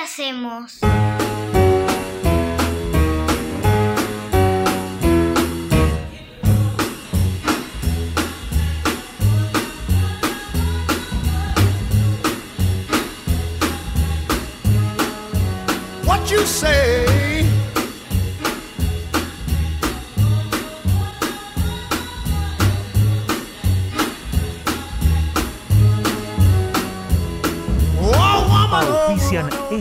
hacemos?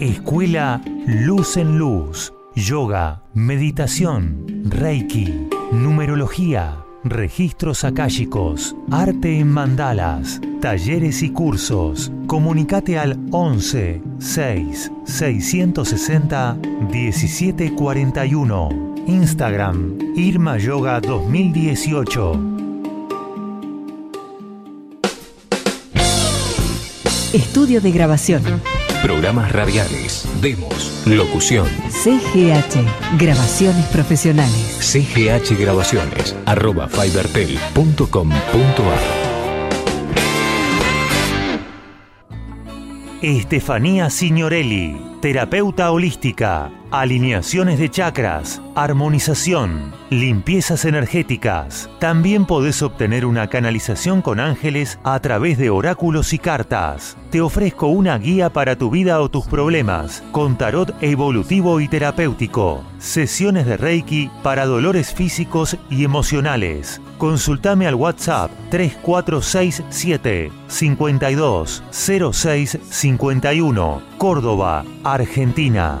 Escuela Luz en Luz. Yoga, meditación, Reiki, numerología, registros akáshicos, arte en mandalas, talleres y cursos. Comunicate al 11 6 660 1741. Instagram Irma Yoga 2018. Estudio de grabación. Programas radiales, demos, locución. CGH. Grabaciones profesionales. CGH Grabaciones, arroba fibertel.com.ar. Estefanía Signorelli, terapeuta holística, alineaciones de chakras, armonización, limpiezas energéticas. También podés obtener una canalización con ángeles a través de oráculos y cartas. Te ofrezco una guía para tu vida o tus problemas, con tarot evolutivo y terapéutico. Sesiones de Reiki para dolores físicos y emocionales. Consultame al WhatsApp 3467 52 06 51, Córdoba, Argentina.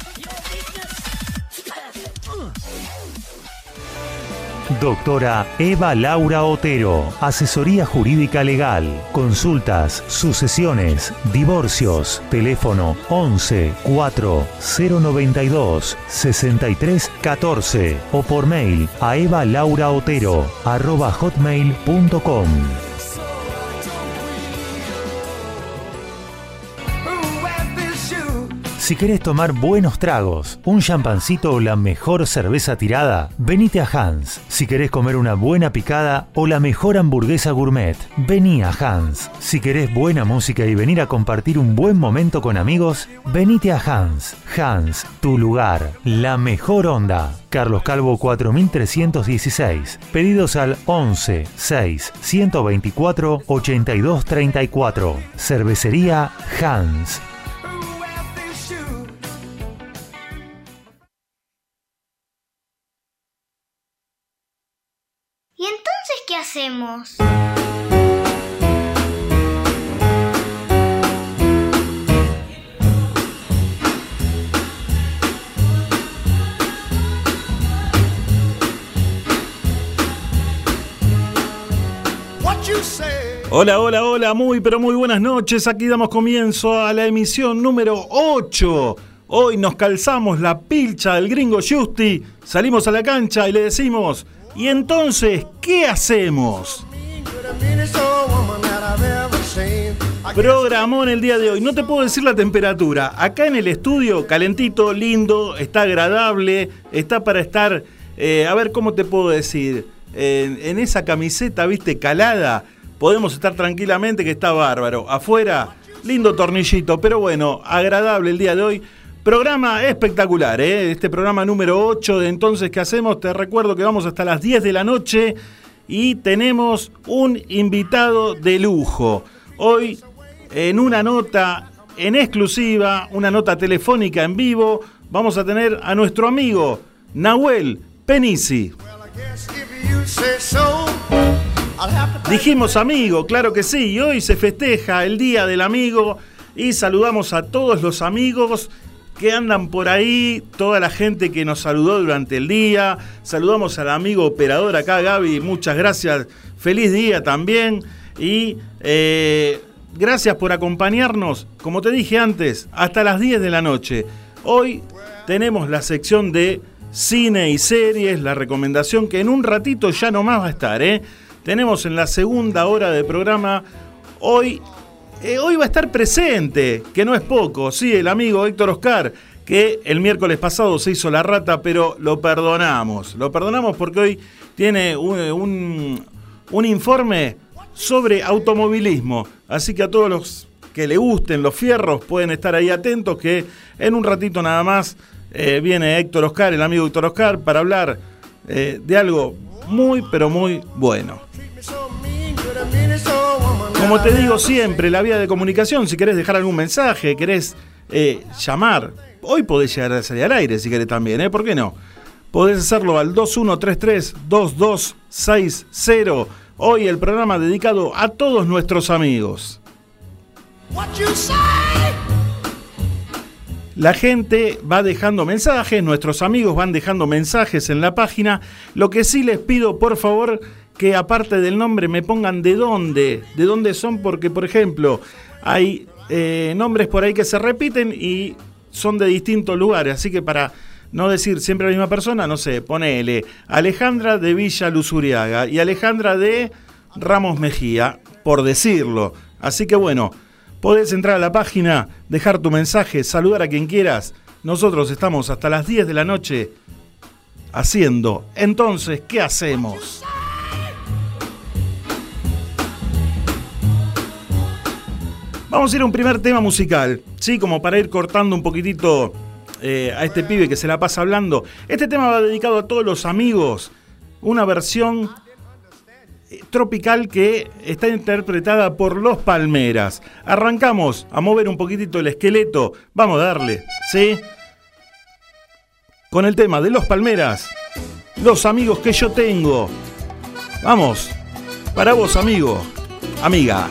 Doctora Eva Laura Otero, asesoría jurídica legal, consultas, sucesiones, divorcios, teléfono 11 4 092 63 14 o por mail a evalauraotero arroba hotmail.com. Si querés tomar buenos tragos, un champancito o la mejor cerveza tirada, venite a Hans. Si querés comer una buena picada o la mejor hamburguesa gourmet, vení a Hans. Si querés buena música y venir a compartir un buen momento con amigos, venite a Hans. Hans, tu lugar, la mejor onda. Carlos Calvo 4316. Pedidos al 11 6 124 82 34. Cervecería Hans. Hacemos? Hola, hola, hola, muy pero muy buenas noches. Aquí damos comienzo a la emisión número 8. Hoy nos calzamos la pilcha del gringo Justi, salimos a la cancha y le decimos, ¿y entonces qué hacemos? Programón el día de hoy. No te puedo decir la temperatura. Acá en el estudio, calentito, lindo, está agradable, está para estar, eh, a ver cómo te puedo decir, en, en esa camiseta, viste, calada, podemos estar tranquilamente que está bárbaro. Afuera, lindo tornillito, pero bueno, agradable el día de hoy. Programa espectacular, ¿eh? este programa número 8 de Entonces, ¿qué hacemos? Te recuerdo que vamos hasta las 10 de la noche y tenemos un invitado de lujo. Hoy, en una nota en exclusiva, una nota telefónica en vivo, vamos a tener a nuestro amigo Nahuel Penisi. Dijimos amigo, claro que sí, y hoy se festeja el Día del Amigo y saludamos a todos los amigos que andan por ahí, toda la gente que nos saludó durante el día. Saludamos al amigo operador acá, Gaby, muchas gracias. Feliz día también. Y eh, gracias por acompañarnos, como te dije antes, hasta las 10 de la noche. Hoy tenemos la sección de cine y series, la recomendación que en un ratito ya nomás va a estar. ¿eh? Tenemos en la segunda hora del programa hoy eh, hoy va a estar presente, que no es poco, sí, el amigo Héctor Oscar, que el miércoles pasado se hizo la rata, pero lo perdonamos. Lo perdonamos porque hoy tiene un, un, informe sobre automovilismo. Así que a todos los que le gusten los fierros pueden estar ahí atentos, que en un ratito nada más eh, viene Héctor Oscar, el amigo Héctor Oscar, para hablar eh, de algo muy, pero muy bueno. Como te digo siempre, la vía de comunicación, si querés dejar algún mensaje, querés eh, llamar, hoy podés llegar a salir al aire si querés también, ¿eh? ¿Por qué no? Podés hacerlo al 2133-2260. Hoy el programa dedicado a todos nuestros amigos. La gente va dejando mensajes, nuestros amigos van dejando mensajes en la página. Lo que sí les pido, por favor, que aparte del nombre me pongan de dónde, de dónde son, porque por ejemplo hay eh, nombres por ahí que se repiten y son de distintos lugares, así que para no decir siempre la misma persona, no sé, ponele Alejandra de Villa Luzuriaga y Alejandra de Ramos Mejía, por decirlo. Así que bueno, podés entrar a la página, dejar tu mensaje, saludar a quien quieras. Nosotros estamos hasta las 10 de la noche haciendo. Entonces, ¿qué hacemos? Vamos a ir a un primer tema musical, ¿sí? Como para ir cortando un poquitito eh, a este pibe que se la pasa hablando. Este tema va dedicado a todos los amigos. Una versión eh, tropical que está interpretada por Los Palmeras. Arrancamos a mover un poquitito el esqueleto. Vamos a darle, ¿sí? Con el tema de Los Palmeras. Los amigos que yo tengo. Vamos. Para vos, amigo. Amiga.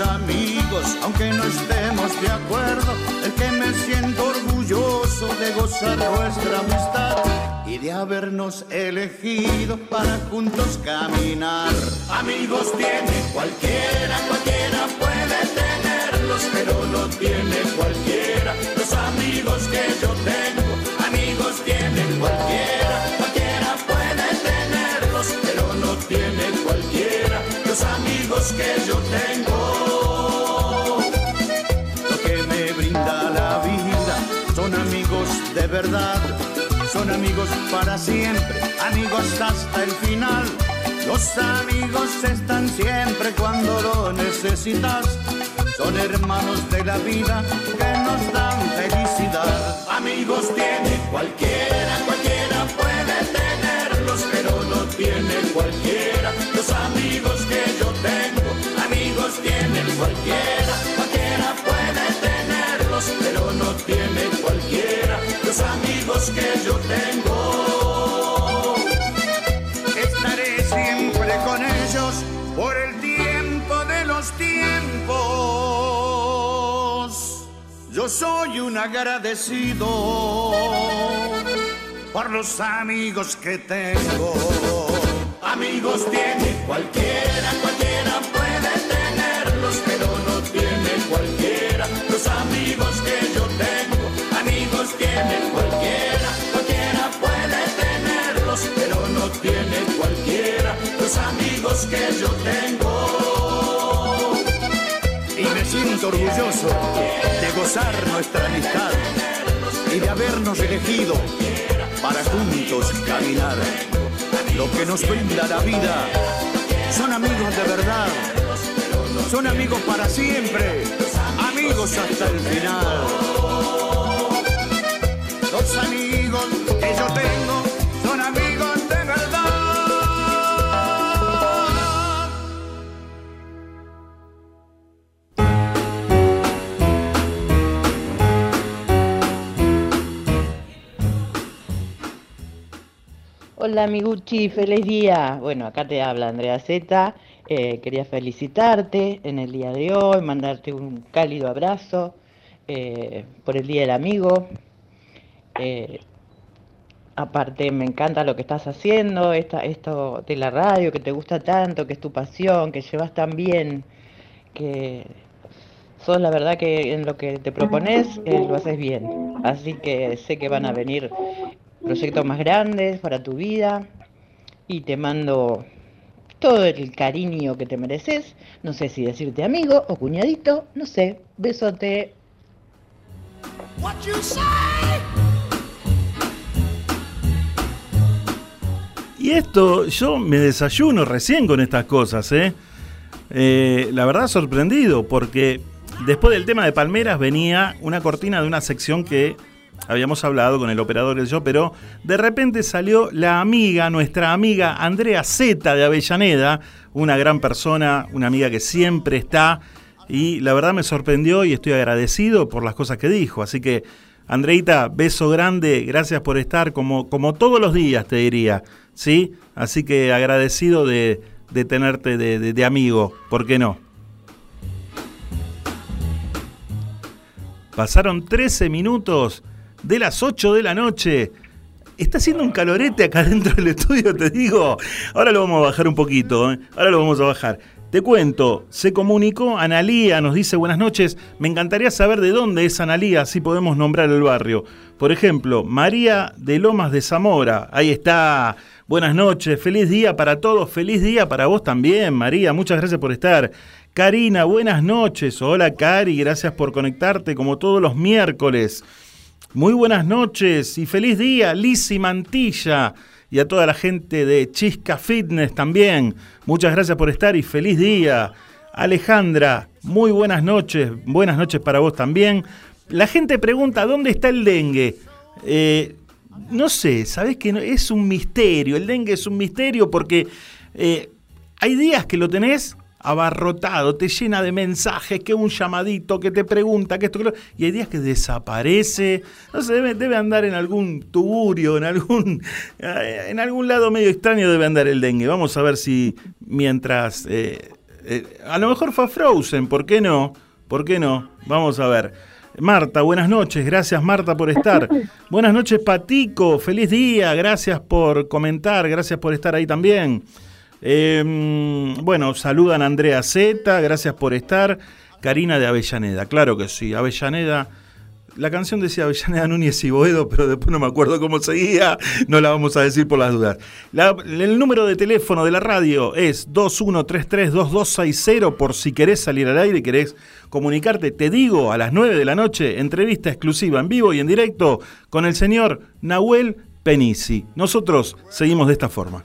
Amigos, aunque no estemos de acuerdo, el que me siento orgulloso de gozar nuestra amistad y de habernos elegido para juntos caminar. Amigos tiene cualquiera, cualquiera puede tenerlos, pero no tiene cualquiera. Los amigos que yo tengo, amigos tienen cualquiera, cualquiera puede tenerlos, pero no tiene cualquiera. Los amigos que yo tengo. Son amigos para siempre, amigos hasta el final. Los amigos están siempre cuando lo necesitas, son hermanos de la vida que nos dan felicidad. Amigos tiene cualquiera, cualquiera puede tenerlos, pero no tiene cualquiera. Los amigos que yo tengo, amigos tienen cualquiera, Soy un agradecido por los amigos que tengo. Amigos tiene cualquiera, cualquiera puede tenerlos, pero no tiene cualquiera los amigos que yo tengo. Amigos tiene cualquiera, cualquiera puede tenerlos, pero no tiene cualquiera los amigos que yo tengo. Y me siento orgulloso nuestra amistad y de habernos elegido para juntos caminar. Lo que nos brinda la vida son amigos de verdad, son amigos para siempre, amigos hasta el final. Los amigos Hola amiguchi, feliz día. Bueno, acá te habla Andrea Zeta. Eh, quería felicitarte en el día de hoy, mandarte un cálido abrazo eh, por el Día del Amigo. Eh, aparte, me encanta lo que estás haciendo, esta, esto de la radio que te gusta tanto, que es tu pasión, que llevas tan bien, que sos la verdad que en lo que te propones eh, lo haces bien. Así que sé que van a venir proyectos más grandes para tu vida y te mando todo el cariño que te mereces. No sé si decirte amigo o cuñadito, no sé. Besote. Y esto, yo me desayuno recién con estas cosas, ¿eh? Eh, la verdad sorprendido, porque después del tema de Palmeras venía una cortina de una sección que habíamos hablado con el operador y yo, pero de repente salió la amiga, nuestra amiga Andrea Zeta de Avellaneda, una gran persona, una amiga que siempre está, y la verdad me sorprendió y estoy agradecido por las cosas que dijo. Así que, Andreita, beso grande, gracias por estar, como, como todos los días, te diría, ¿sí? Así que agradecido de, de tenerte de, de- de amigo, ¿por qué no? Pasaron 13 minutos de las 8 de la noche. Está haciendo un calorete acá dentro del estudio, te digo. Ahora lo vamos a bajar un poquito, ¿eh? ahora lo vamos a bajar. Te cuento, se comunicó Analía, nos dice buenas noches. Me encantaría saber de dónde es Analía, así podemos nombrar el barrio. Por ejemplo, María de Lomas de Zamora. Ahí está. Buenas noches, feliz día para todos, feliz día para vos también, María. Muchas gracias por estar. Karina, buenas noches. Hola, Cari, gracias por conectarte como todos los miércoles. Muy buenas noches y feliz día, Lizzy Mantilla y a toda la gente de Chisca Fitness también. Muchas gracias por estar y feliz día. Alejandra, muy buenas noches, buenas noches para vos también. La gente pregunta, ¿dónde está el dengue? Eh, no sé, sabes que no- es un misterio, el dengue es un misterio porque eh, hay días que lo tenés abarrotado, te llena de mensajes, que un llamadito, que te pregunta, que esto, que lo... y hay días que desaparece, no sé, debe, debe andar en algún tuburio, en algún, en algún lado medio extraño debe andar el dengue. Vamos a ver si mientras, eh, eh, a lo mejor fue Frozen, ¿por qué no? ¿Por qué no? Vamos a ver. Marta, buenas noches, gracias Marta por estar. Buenas noches Patico, feliz día, gracias por comentar, gracias por estar ahí también. Eh, bueno, saludan a Andrea Z, gracias por estar. Karina de Avellaneda, claro que sí, Avellaneda. La canción decía Avellaneda Núñez y Boedo, pero después no me acuerdo cómo seguía, no la vamos a decir por las dudas. El número de teléfono de la radio es 21332260 por si querés salir al aire querés comunicarte. Te digo, a las 9 de la noche, entrevista exclusiva en vivo y en directo con el señor Nahuel Penisi. Nosotros seguimos de esta forma.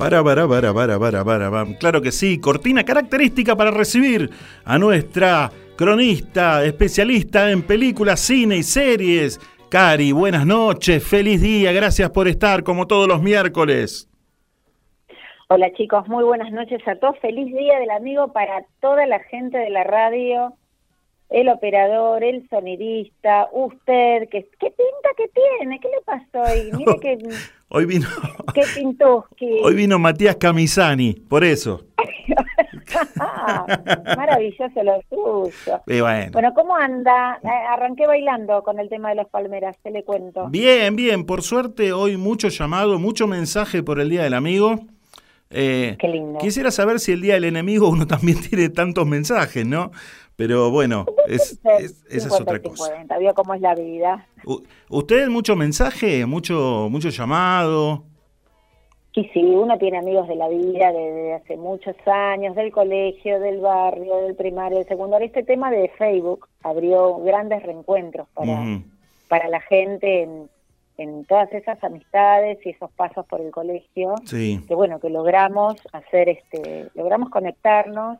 Para, para, para, para, para, para, para. Claro que sí, cortina característica para recibir a nuestra cronista, especialista en películas, cine y series. Cari, buenas noches, feliz día, gracias por estar como todos los miércoles. Hola chicos, muy buenas noches a todos. Feliz día del amigo para toda la gente de la radio, el operador, el sonidista, usted, que qué pinta que tiene, ¿qué le pasó hoy? Mire que Hoy vino, qué pintuski. hoy vino Matías Camisani, por eso. Ah, Maravilloso lo suyo. Bueno. Bueno, ¿cómo anda? Eh, Arranqué bailando con el tema de las palmeras, te le cuento. Bien, bien, por suerte hoy mucho llamado, mucho mensaje por el Día del Amigo. Eh, Qué lindo. Quisiera saber si el Día del Enemigo uno también tiene tantos mensajes, ¿no? Pero bueno, es, es- esa es 50 otra cosa. 50, vio cómo es la vida. ¿Usted mucho mensaje, mucho, mucho llamado? Y sí, uno tiene amigos de la vida desde hace muchos años, del colegio, del barrio, del primario, del secundario. Este tema de Facebook abrió grandes reencuentros para, para la gente en, en todas esas amistades y esos pasos por el colegio. Sí. Que bueno, que logramos hacer este, logramos conectarnos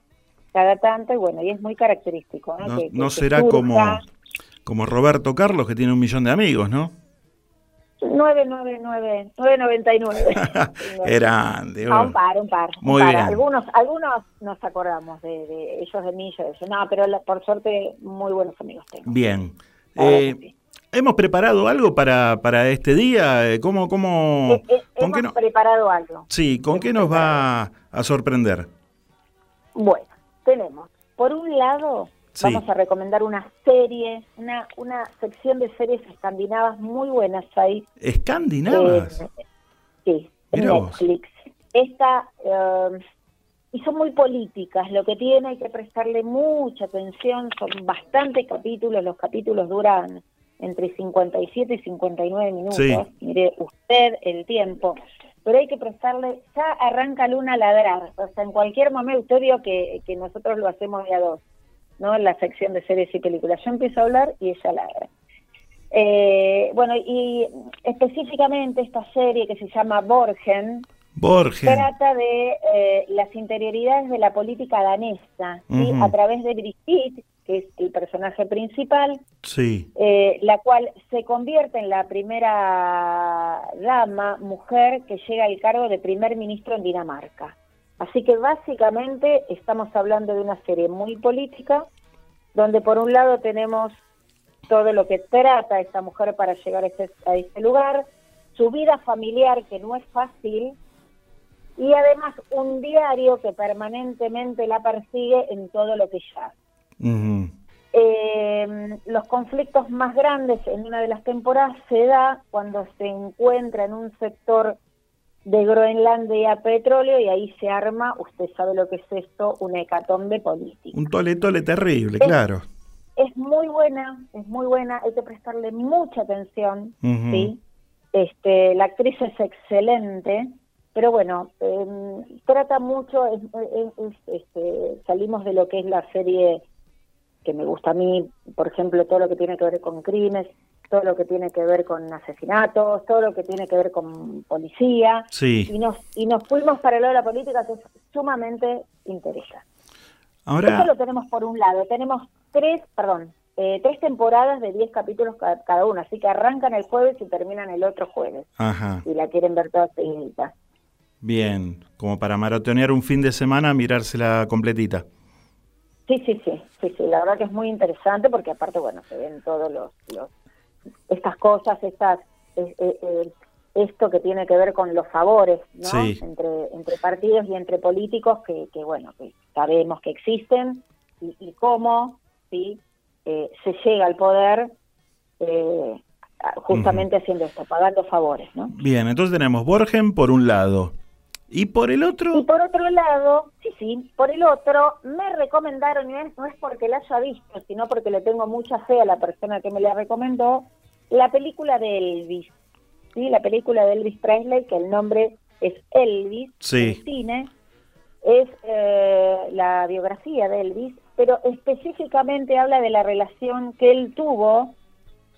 cada tanto y bueno, y es muy característico. No, No, Que- que- no que será surja. como, como Roberto Carlos, que tiene un millón de amigos, ¿no? 999, 999. Grande. Ah, un par, un par. un Muy par. bien. Algunos, algunos nos acordamos de, de ellos de mí, yo de ellos. No, pero la- por suerte muy buenos amigos tengo. Bien. Eh, sí. ¿Hemos preparado algo para, para este día? Eh, ¿Cómo, cómo, Eh, eh, con hemos qué no- preparado algo. sí, ¿con qué nos va a sorprender? Bueno, tenemos, por un lado, Sí. vamos a recomendar una serie, una, una sección de series escandinavas muy buenas ahí. ¿Escandinavas? Eh, sí, en. Netflix. Esta, eh, y son muy políticas, lo que tiene hay que prestarle mucha atención, son bastante capítulos, los capítulos duran entre 57 y 59 minutos, Sí. mire usted el tiempo, pero hay que prestarle, ya arranca Luna a ladrar, o sea, en cualquier momento, usted vio que, que nosotros lo hacemos de a dos, ¿no? En la sección de series y películas, yo empiezo a hablar y ella ladra. Eh, bueno, y específicamente esta serie que se llama Borgen, trata de eh, las interioridades de la política danesa, ¿sí? A través de Brigitte, que es el personaje principal, Sí. eh, la cual se convierte en la primera dama, mujer, que llega al cargo de primer ministro en Dinamarca. Así que básicamente estamos hablando de una serie muy política, donde por un lado tenemos todo lo que trata esta mujer para llegar a ese, a ese lugar, su vida familiar que no es fácil, y además un diario que permanentemente la persigue en todo lo que ella hace. Eh, los conflictos más grandes en una de las temporadas se da cuando se encuentra en un sector de Groenlandia petróleo y ahí se arma, usted sabe lo que es esto, una hecatombe política. Un tole tole terrible, claro. Es muy buena, es muy buena, hay que prestarle mucha atención. ¿sí? Este, la actriz es excelente, pero bueno, eh, trata mucho, es- este, salimos de lo que es la serie que me gusta a mí, por ejemplo, todo lo que tiene que ver con crímenes, todo lo que tiene que ver con asesinatos, todo lo que tiene que ver con policía, Sí. y nos y nos fuimos para el lado de la política que es sumamente interesante. Ahora, Eso lo tenemos por un lado. Tenemos tres, perdón, eh, tres temporadas de 10 capítulos ca- cada una, así que arrancan el jueves y terminan el otro jueves, ajá, si la quieren ver todas seguiditas. bien, como para maratonear un fin de semana, mirársela completita. Sí, sí, sí, sí, sí, la verdad que es muy interesante porque aparte, bueno, se ven todos los, los estas cosas, estas, eh, eh, eh, esto que tiene que ver con los favores, ¿no? Sí. Entre, entre partidos y entre políticos que, que bueno, que sabemos que existen y, y cómo, ¿sí? Eh, se llega al poder eh, justamente haciendo esto, pagando favores, ¿no? Bien, entonces tenemos Borgen por un lado. ¿Y por el Y otro? por otro lado, sí, sí, por el otro, me recomendaron, y no es, porque la haya visto, sino porque le tengo mucha fe a la persona que me la recomendó, la película de Elvis, ¿sí? La película de Elvis Presley, que el nombre es Elvis, Sí. cine, es eh, la biografía de Elvis, pero específicamente habla de la relación que él tuvo,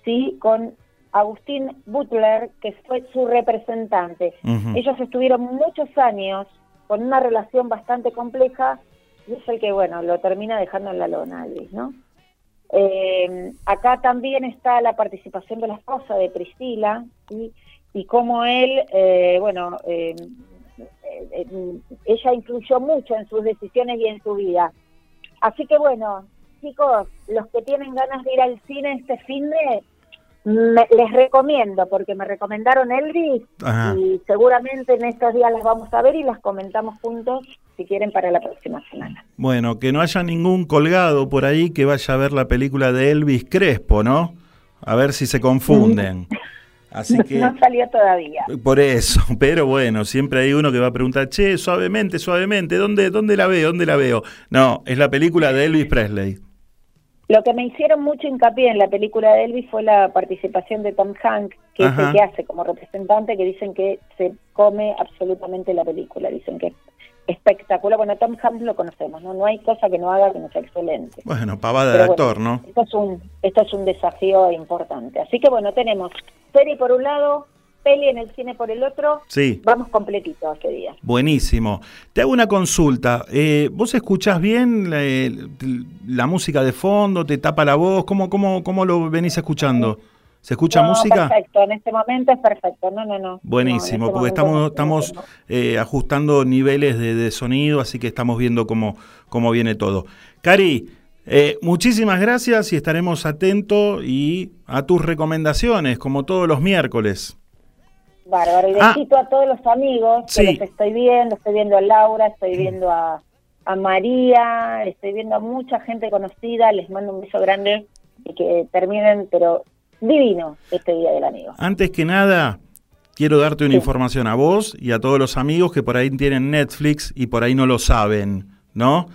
¿sí? Con Agustín Butler, que fue su representante. Ellos estuvieron muchos años con una relación bastante compleja y es el que, bueno, lo termina dejando en la lona, Elvis, ¿no? Eh, acá también está la participación de la esposa de Priscila y, y cómo él, eh, bueno, eh, eh, eh, ella influyó mucho en sus decisiones y en su vida. Así que bueno, chicos, los que tienen ganas de ir al cine este fin de me- les recomiendo, porque me recomendaron Elvis Ajá. y seguramente en estos días las vamos a ver y las comentamos juntos si quieren para la próxima semana. Bueno, que no haya ningún colgado por ahí que vaya a ver la película de Elvis Crespo, ¿no? A ver si se confunden. Así que... No salió todavía. Por eso, pero bueno, siempre hay uno que va a preguntar, che, suavemente, suavemente, ¿dónde, dónde la veo? ¿Dónde la veo? No, es la película de Elvis Presley. Lo que me hicieron mucho hincapié en la película de Elvis fue la participación de Tom Hanks, que es el que hace como representante, que dicen que se come absolutamente la película, dicen que es espectacular. Bueno, Tom Hanks lo conocemos, ¿no? No hay cosa que no haga que no sea excelente. Bueno, pavada de bueno, actor, ¿no? Esto es, un, esto es un desafío importante. Así que bueno, tenemos serie por un lado, peli en el cine por el otro. Sí. Vamos completito este día. Buenísimo. Te hago una consulta. Eh, ¿Vos escuchás bien la, la música de fondo? ¿Te tapa la voz? ¿Cómo, cómo, cómo lo venís escuchando? ¿Se escucha No, música? Perfecto, en este momento es perfecto. No, no, no. Buenísimo, No, en porque este estamos, estamos eh, ajustando niveles de, de sonido, así que estamos viendo cómo, cómo viene todo. Cari, eh, muchísimas gracias y estaremos atentos y a tus recomendaciones, como todos los miércoles. Bárbaro. Y Ah. a todos los amigos que Sí. los estoy viendo. Estoy viendo a Laura, estoy viendo a, a María, estoy viendo a mucha gente conocida. Les mando un beso grande y que terminen, pero divino, este Día del Amigo. Antes que nada, quiero darte una información a vos y a todos los amigos que por ahí tienen Netflix y por ahí no lo saben, ¿no?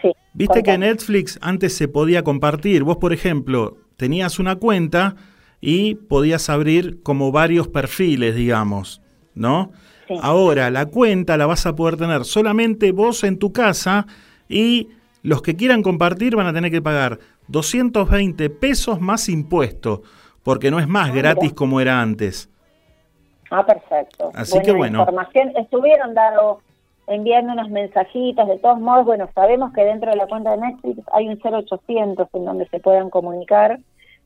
Sí. Viste que. Netflix antes se podía compartir. Vos, por ejemplo, tenías una cuenta y podías abrir como varios perfiles, digamos, ¿no? Sí. Ahora la cuenta la vas a poder tener solamente vos en tu casa y los que quieran compartir van a tener que pagar 220 pesos más impuesto, porque no es más Ah, gratis como era antes. Ah, perfecto. Así Buena que bueno. Información. Estuvieron dando, enviando unos mensajitos. De todos modos, bueno, sabemos que dentro de la cuenta de Netflix hay un 0800 en donde se puedan comunicar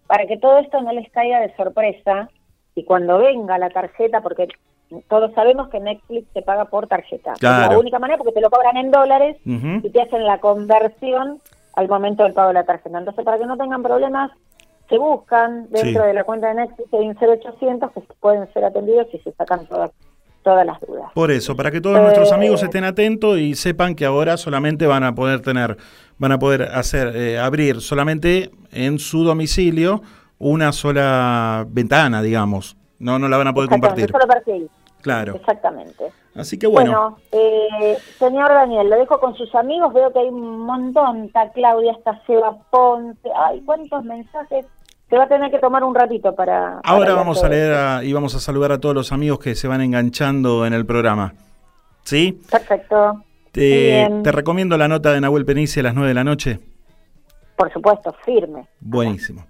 para que todo esto no les caiga de sorpresa y cuando venga la tarjeta, porque todos sabemos que Netflix se paga por tarjeta. Es Claro. la única manera porque te lo cobran en dólares y te hacen la conversión al momento del pago de la tarjeta. Entonces, para que no tengan problemas, se buscan dentro Sí. de la cuenta de Netflix hay un 0800 que pueden ser atendidos y se sacan todas, todas las dudas. Por eso, para que todos nuestros Eh, amigos estén atentos y sepan que ahora solamente van a poder tener, van a poder hacer, eh, abrir solamente en su domicilio una sola ventana, digamos. No, no la van a poder compartir. solo perfil. Claro. Exactamente. Así que bueno, Bueno, eh, señor Daniel, lo dejo con sus amigos. Veo que hay un montón. Está Claudia, está Seba Ponce. Ay, cuántos mensajes. Se va a tener que tomar un ratito para. ahora vamos a leer a- y vamos a saludar a todos los amigos que se van enganchando en el programa. ¿Sí? Perfecto. Te, recomiendo la nota de Nahuel Penici a las 9 de la noche. Por supuesto, firme. Buenísimo.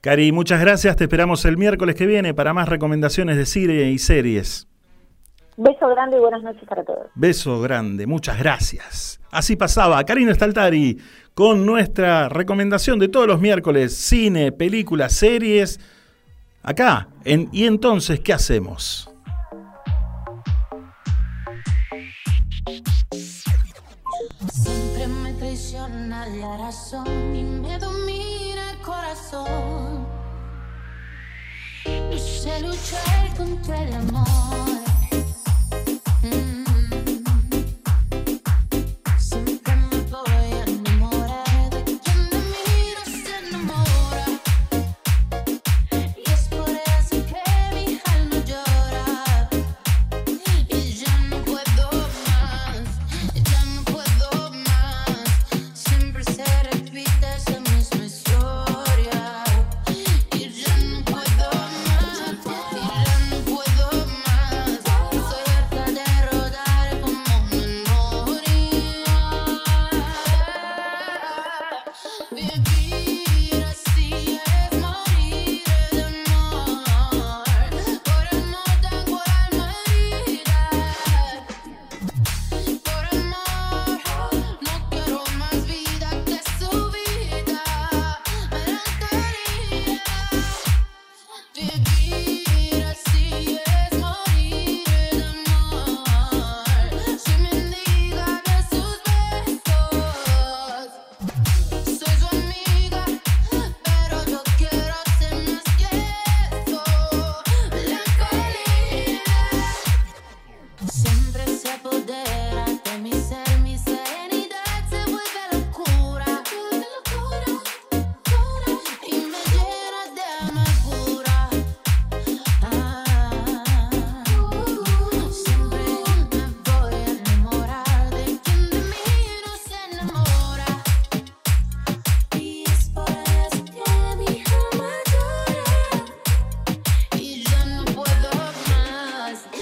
Cari, muchas gracias. Te esperamos el miércoles que viene para más recomendaciones de cine y series. Beso grande y buenas noches para todos. Beso grande, muchas gracias. Así pasaba Karina Staltari con nuestra recomendación de todos los miércoles, cine, películas, series, acá. En, y entonces, ¿qué hacemos? Siempre me traiciona la razón y me domina el corazón. No sé luchar contra el amor.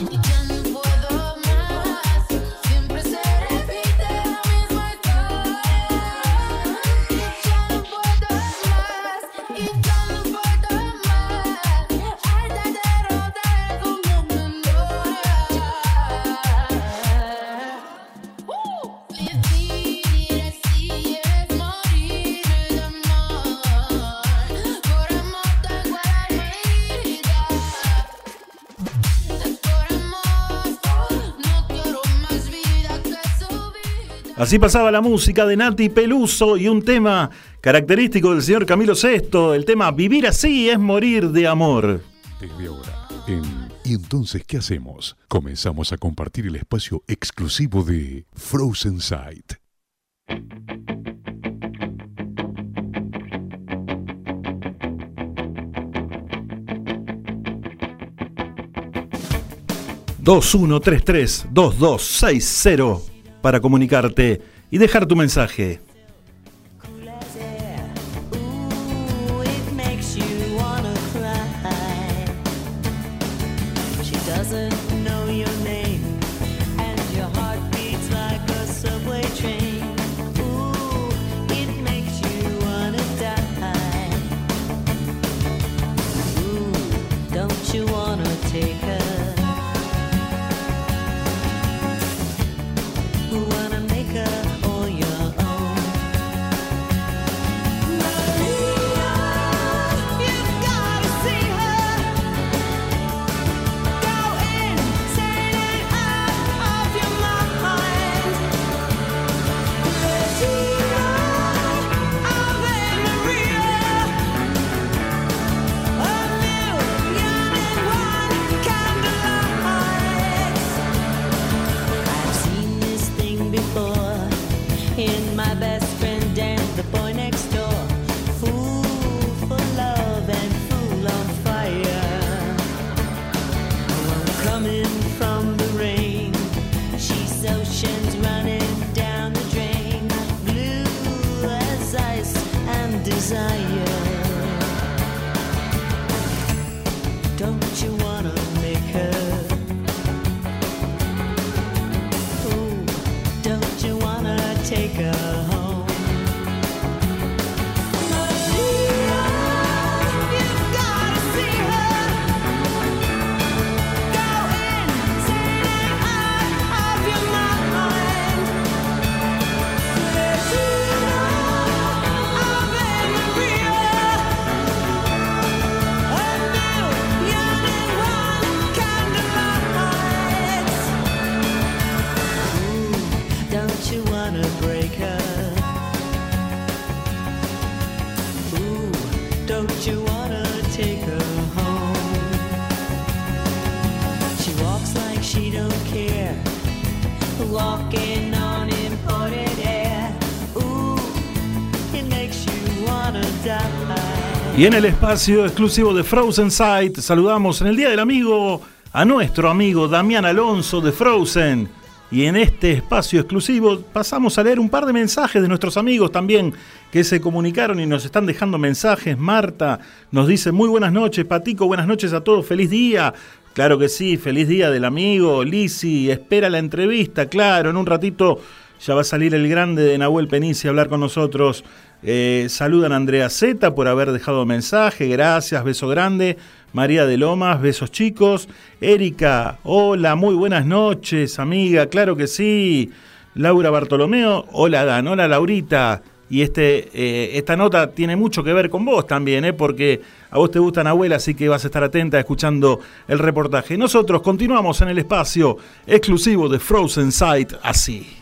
Thank you. Así pasaba la música de Nati Peluso y un tema característico del señor Camilo VI, el tema Vivir así es morir de amor. Desde ahora, en ¿Y entonces qué hacemos? Comenzamos a compartir el espacio exclusivo de Frozen Sight. ...2133-2260... ...para comunicarte y dejar tu mensaje. Y en el espacio exclusivo de Frozen Sight saludamos en el Día del Amigo a nuestro amigo Damián Alonso de Frozen. Y en este espacio exclusivo pasamos a leer un par de mensajes de nuestros amigos también que se comunicaron y nos están dejando mensajes. Marta nos dice muy buenas noches, Patico, buenas noches a todos, feliz día. Claro que sí, feliz día del amigo. Lisi, espera la entrevista, claro, en un ratito ya va a salir el grande de Nahuel Penici a hablar con nosotros. Eh, saludan a Andrea Z por haber dejado mensaje, gracias, beso grande. María de Lomas, besos chicos. Erika, hola, muy buenas noches, amiga, claro que sí. Laura Bartolomeo, hola Dan, hola Laurita. Y este, eh, esta nota tiene mucho que ver con vos también, ¿eh? porque a vos te gusta Nahuel, así que vas a estar atenta escuchando el reportaje. Nosotros continuamos en el espacio exclusivo de Frozen Sight así.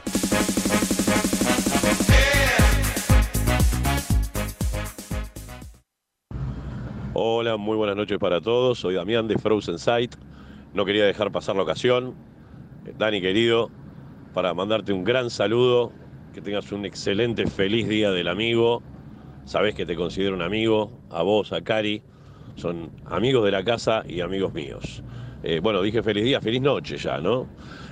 Muy buenas noches para todos. Soy Damián de Frozen Sight. No quería dejar pasar la ocasión. Eh, Dani, querido, para mandarte un gran saludo. Que tengas un excelente, feliz día del amigo. Sabes que te considero un amigo. A vos, a Cari. Son amigos de la casa y amigos míos. Eh, bueno, dije feliz día, feliz noche ya, ¿no?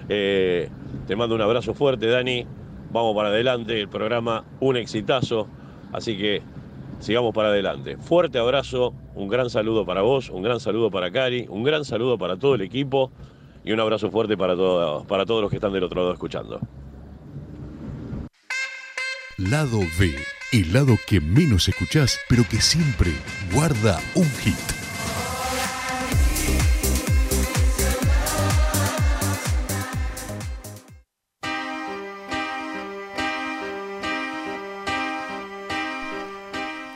Eh, te mando un abrazo fuerte, Dani. Vamos para adelante. El programa, un exitazo. Así que sigamos para adelante. Fuerte abrazo, un gran saludo para vos, un gran saludo para Cari, un gran saludo para todo el equipo y un abrazo fuerte para, todo- para todos los que están del otro lado escuchando. Lado B, el lado que menos escuchás, pero que siempre guarda un hit.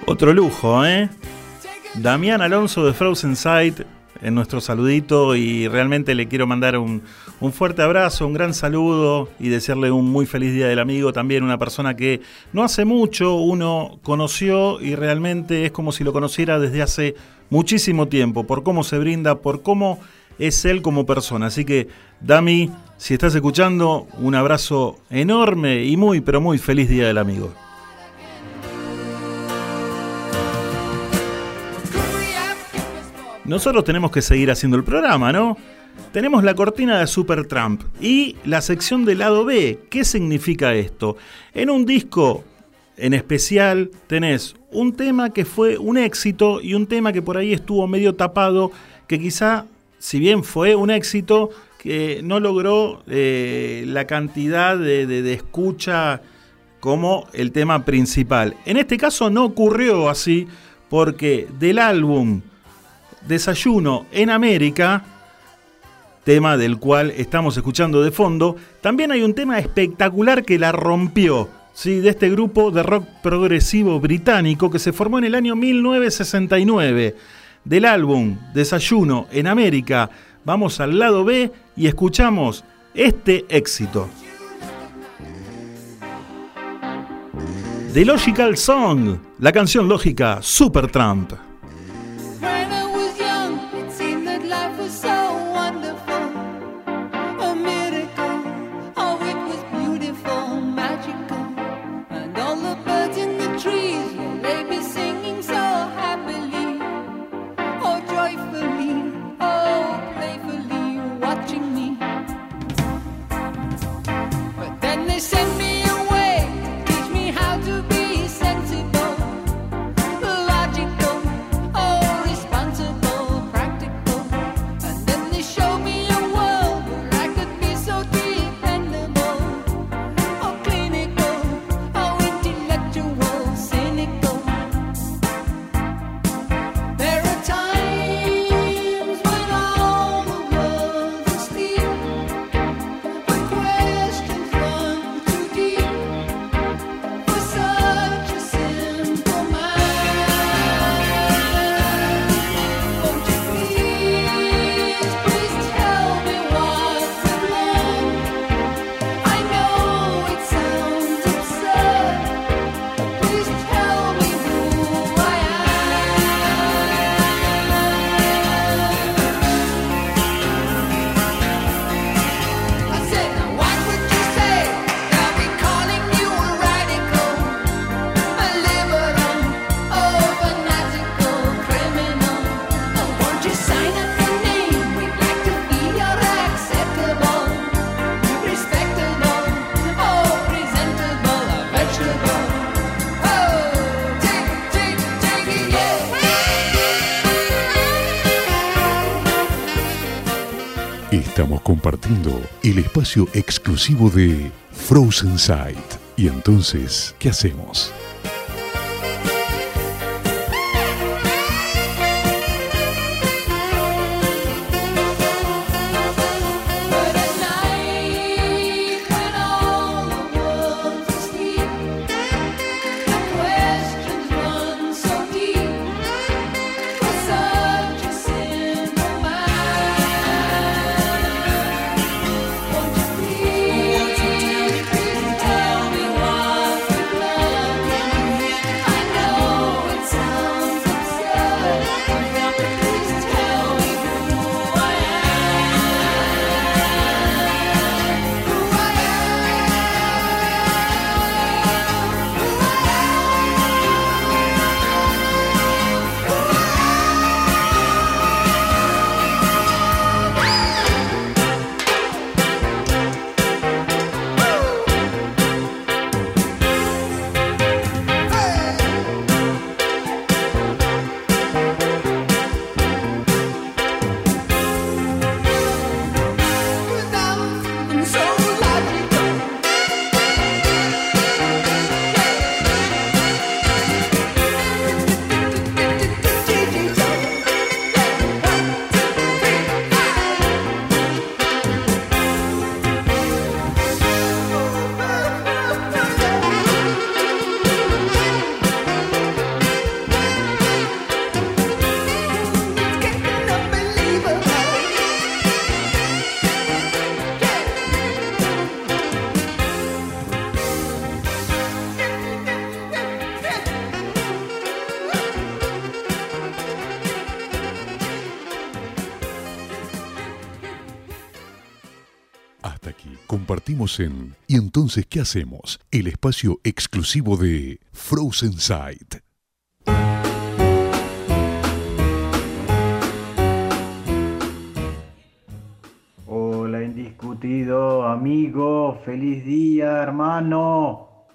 Otro lujo, ¿eh? Damián Alonso de Frozen Sight en nuestro saludito y realmente le quiero mandar un, un fuerte abrazo, un gran saludo y desearle un muy feliz día del amigo. También una persona que no hace mucho uno conoció y realmente es como si lo conociera desde hace muchísimo tiempo, por cómo se brinda, por cómo es él como persona. Así que, Dami, si estás escuchando, un abrazo enorme y muy, pero muy feliz día del amigo. Nosotros tenemos que seguir haciendo el programa, ¿no? Tenemos la cortina de Supertramp y la sección del lado B. ¿Qué significa esto? En un disco en especial tenés un tema que fue un éxito y un tema que por ahí estuvo medio tapado, que quizá, si bien fue un éxito, que no logró eh, la cantidad de- de escucha como el tema principal. En este caso no ocurrió así, porque del álbum Desayuno en América, tema del cual estamos escuchando de fondo. También hay un tema espectacular que la rompió, ¿sí? de este grupo de rock progresivo británico que se formó en el año 1969. Del álbum Desayuno en América, vamos al lado B y escuchamos este éxito. The Logical Song, la canción lógica Supertramp. espacio exclusivo de Frozen Sight. Y entonces, ¿qué hacemos? entonces, ¿qué hacemos? El espacio exclusivo de Frozen Sight. Hola, indiscutido amigo, feliz día, hermano.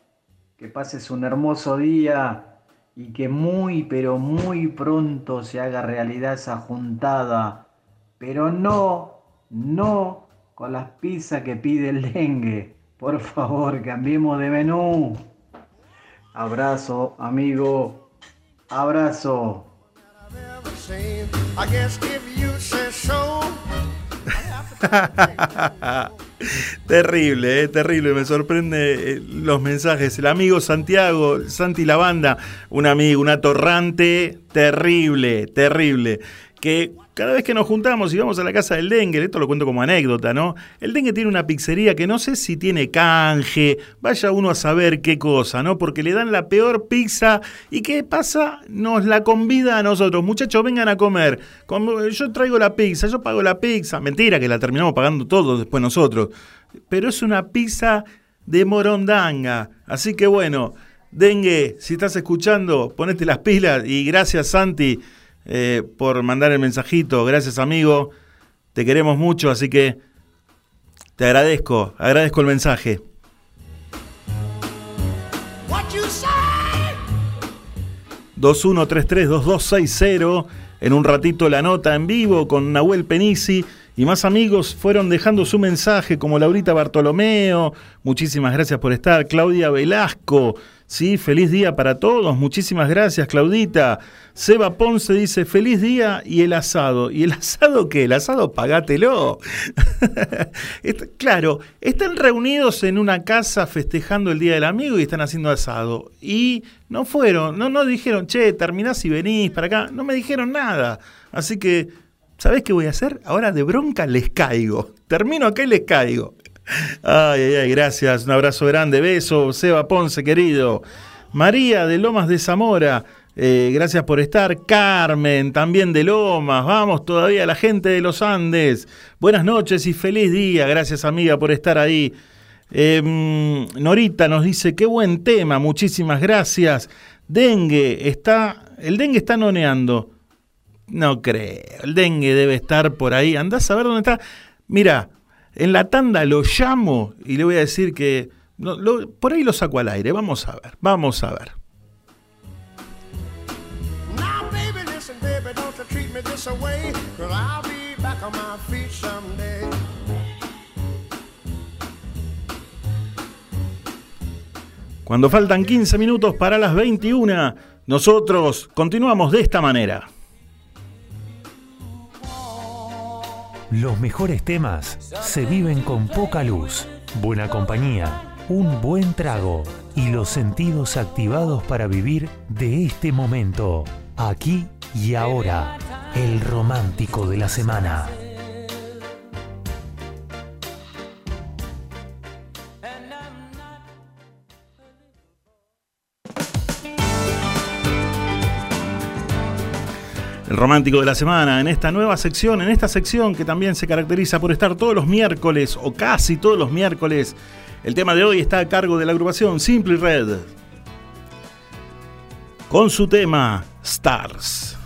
Que pases un hermoso día y que muy, pero muy pronto se haga realidad esa juntada. Pero no, no con las pizzas que pide el dengue. Por favor, cambiemos de menú. Abrazo, amigo. Abrazo. terrible, eh, terrible, me sorprende eh, los mensajes. El amigo Santiago, Santi la banda, un amigo, un atorrante, terrible, terrible, que cada vez que nos juntamos y vamos a la casa del dengue, esto lo cuento como anécdota, ¿no? El dengue tiene una pizzería que no sé si tiene canje, vaya uno a saber qué cosa, ¿no? Porque le dan la peor pizza y ¿qué pasa? Nos la convida a nosotros, muchachos, vengan a comer. Yo traigo la pizza, yo pago la pizza, mentira que la terminamos pagando todos después nosotros, pero es una pizza de morondanga, así que bueno, dengue, si estás escuchando, ponete las pilas y gracias Santi eh, por mandar el mensajito. Gracias, amigo. Te queremos mucho, así que te agradezco. Agradezco el mensaje. What you say? 21332260. En un ratito la nota en vivo con Nahuel Penisi. Y más amigos fueron dejando su mensaje, como Laurita Bartolomeo. Muchísimas gracias por estar. Claudia Velasco. Sí, feliz día para todos. Muchísimas gracias, Claudita. Seba Ponce dice, feliz día y el asado. ¿Y el asado qué? El asado pagátelo. Claro, están reunidos en una casa festejando el Día del Amigo y están haciendo asado. Y no fueron, no, no dijeron, che, terminás y venís para acá. No me dijeron nada. Así que, ¿sabés qué voy a hacer? Ahora de bronca les caigo. Termino acá y les caigo. Ay, ay, ay, gracias. Un abrazo grande. Beso, Seba Ponce, querido. María de Lomas de Zamora. eh, gracias por estar. Carmen, también de Lomas. Vamos todavía, la gente de los Andes. Buenas noches y feliz día. Gracias, amiga, por estar ahí. Mm, Norita nos dice, qué buen tema, muchísimas gracias. Dengue, está, el dengue está noneando. No creo, el dengue debe estar por ahí. Andás a ver dónde está. Mira, en la tanda lo llamo y le voy a decir que no, lo- por ahí lo saco al aire. Vamos a ver, vamos a ver. Cuando faltan 15 minutos para las 21, nosotros continuamos de esta manera. Los mejores temas se viven con poca luz, buena compañía, un buen trago y los sentidos activados para vivir de este momento, aquí y ahora, el romántico de la semana. El romántico de la semana, en esta nueva sección, en esta sección que también se caracteriza por estar todos los miércoles o casi todos los miércoles. El tema de hoy está a cargo de la agrupación Simply Red. Con su tema Stars.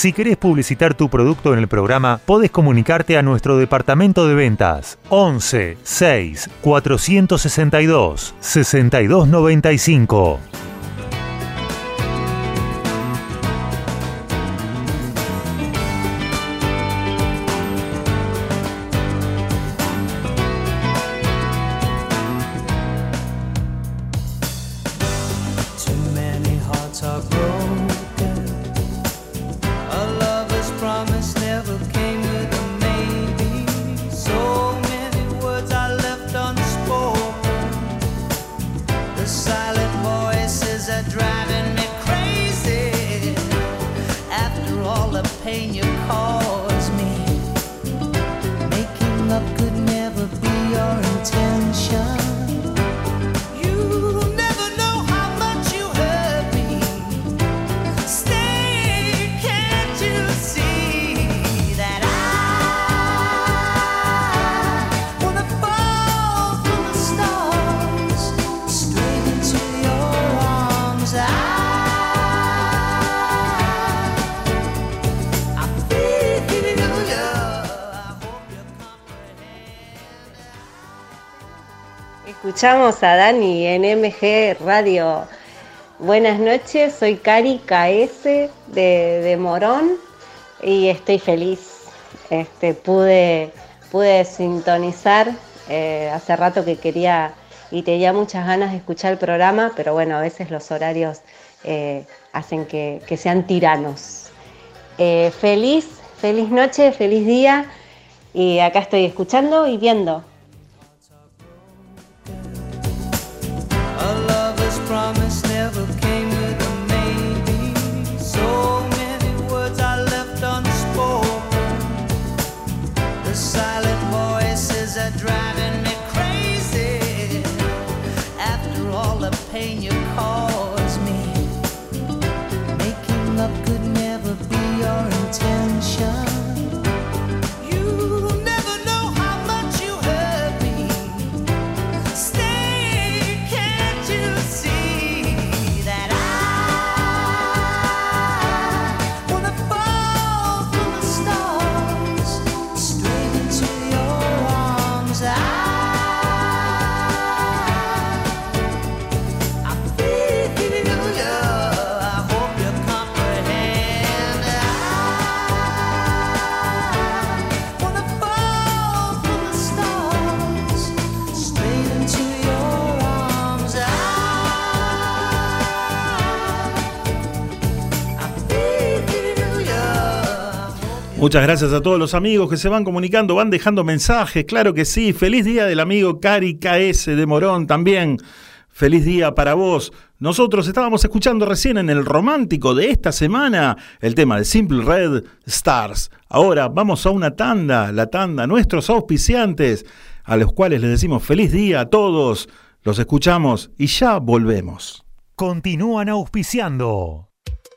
Si querés publicitar tu producto en el programa, podés comunicarte a nuestro departamento de ventas 11 6 462 6295. Dani en MG Radio. Buenas noches, soy Cari KS de, Morón y estoy feliz. Este, pude, pude sintonizar eh, hace rato que quería y tenía muchas ganas de escuchar el programa, pero bueno, a veces los horarios eh, hacen que, que sean tiranos. Eh, feliz, feliz noche, feliz día y acá estoy escuchando y viendo. Muchas gracias a todos los amigos que se van comunicando, van dejando mensajes, claro que sí. Feliz día del amigo Cari KS de Morón también. Feliz día para vos. Nosotros estábamos escuchando recién en el romántico de esta semana el tema de Simple Red Stars. Ahora vamos a una tanda, la tanda, nuestros auspiciantes, a los cuales les decimos feliz día a todos. Los escuchamos y ya volvemos. Continúan auspiciando.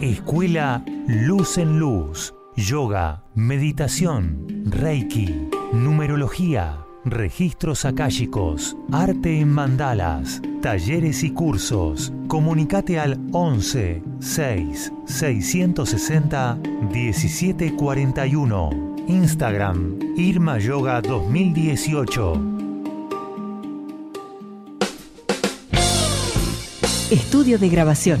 Escuela Luz en Luz. Yoga, meditación, Reiki, numerología, registros akáshicos, arte en mandalas, talleres y cursos. Comunicate al 11 6 660 1741. Instagram Irma Yoga 2018. Estudio de grabación.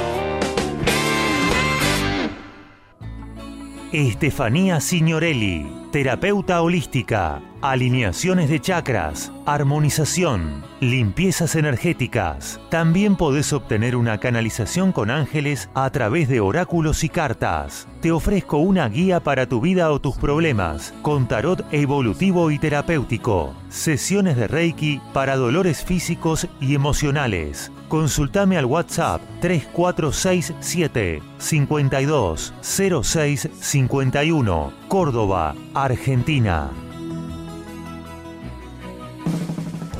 Estefanía Signorelli, terapeuta holística, alineaciones de chakras, armonización, limpiezas energéticas. También podés obtener una canalización con ángeles a través de oráculos y cartas. Te ofrezco una guía para tu vida o tus problemas, con tarot evolutivo y terapéutico. Sesiones de Reiki para dolores físicos y emocionales. Consultame al WhatsApp 3467 52 06 51, Córdoba, Argentina.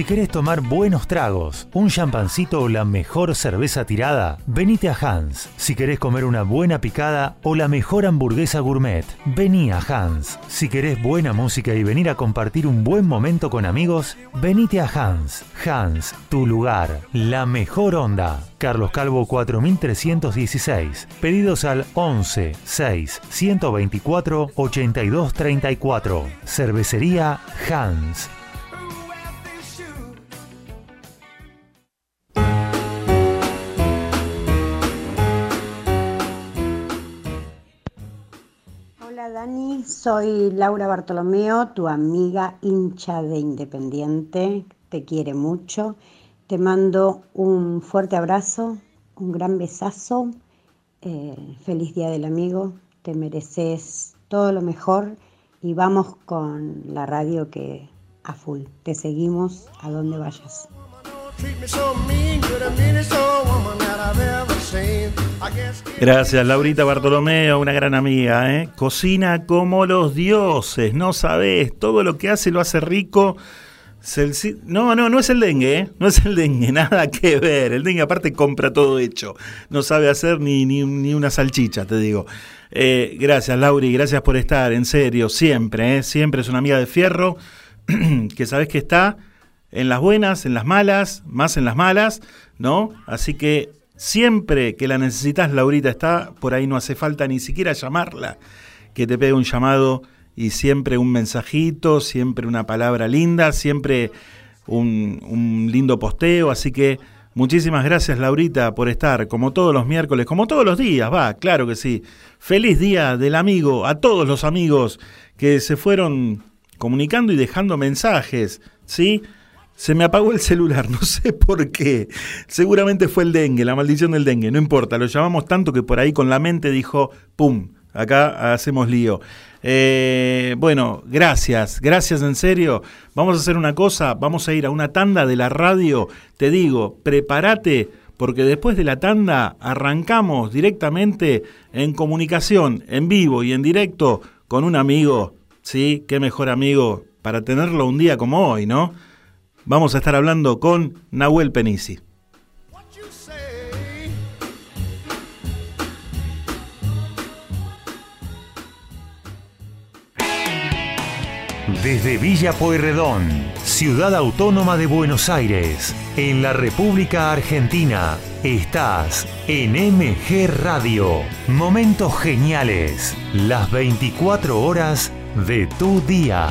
Si querés tomar buenos tragos, un champancito o la mejor cerveza tirada, venite a Hans. Si querés comer una buena picada o la mejor hamburguesa gourmet, vení a Hans. Si querés buena música y venir a compartir un buen momento con amigos, venite a Hans. Hans, tu lugar, la mejor onda. Carlos Calvo 4316. Pedidos al 11 6 124 82 34. Cervecería Hans. Hola Dani, soy Laura Bartolomeo, tu amiga hincha de Independiente. Te quiere mucho. Te mando un fuerte abrazo, un gran besazo. eh, feliz Día del Amigo. Te mereces todo lo mejor y vamos con la radio que a full. Te seguimos a donde vayas. Gracias, Laurita Bartolomeo, una gran amiga. ¿eh? Cocina como los dioses, no sabes, todo lo que hace lo hace rico. No, no, no es el dengue, ¿eh? no es el dengue, nada que ver. El dengue aparte compra todo hecho, no sabe hacer ni, ni, ni una salchicha, te digo. Eh, gracias, Lauri, gracias por estar, en serio, siempre, ¿eh? siempre es una amiga de fierro, que sabes que está en las buenas, en las malas, más en las malas, ¿no? Así que siempre que la necesitas, Laurita está, por ahí no hace falta ni siquiera llamarla, que te pegue un llamado y siempre un mensajito, siempre una palabra linda, siempre un, un lindo posteo, así que muchísimas gracias Laurita por estar, como todos los miércoles, como todos los días, va, claro que sí. Feliz día del amigo, a todos los amigos que se fueron comunicando y dejando mensajes, ¿sí? Se me apagó el celular, no sé por qué. Seguramente fue el dengue, la maldición del dengue, no importa, lo llamamos tanto que por ahí con la mente dijo, ¡pum! Acá hacemos lío. Eh, bueno, gracias, gracias en serio. Vamos a hacer una cosa, vamos a ir a una tanda de la radio. Te digo, prepárate, porque después de la tanda arrancamos directamente en comunicación, en vivo y en directo con un amigo. ¿Sí? Qué mejor amigo para tenerlo un día como hoy, ¿no? Vamos a estar hablando con Nahuel Penisi. Desde Villa Pueyrredón, Ciudad Autónoma de Buenos Aires, en la República Argentina. Estás en MG Radio. Momentos geniales. Las 24 horas de tu día.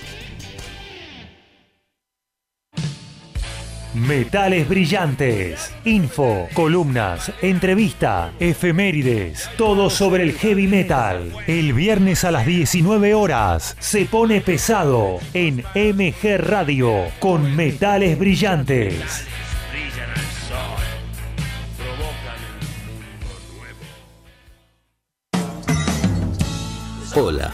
Metales brillantes, info, columnas, entrevista, efemérides, todo sobre el heavy metal. El viernes a las 19 horas se pone pesado en MG Radio con Metales brillantes. Hola,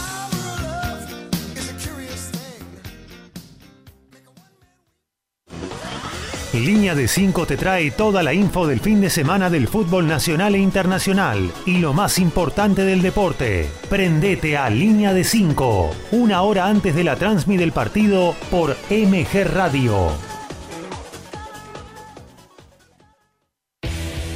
Línea de 5 te trae toda la info del fin de semana del fútbol nacional e internacional y lo más importante del deporte. Prendete a Línea de 5, una hora antes de la transmi del partido por MG Radio.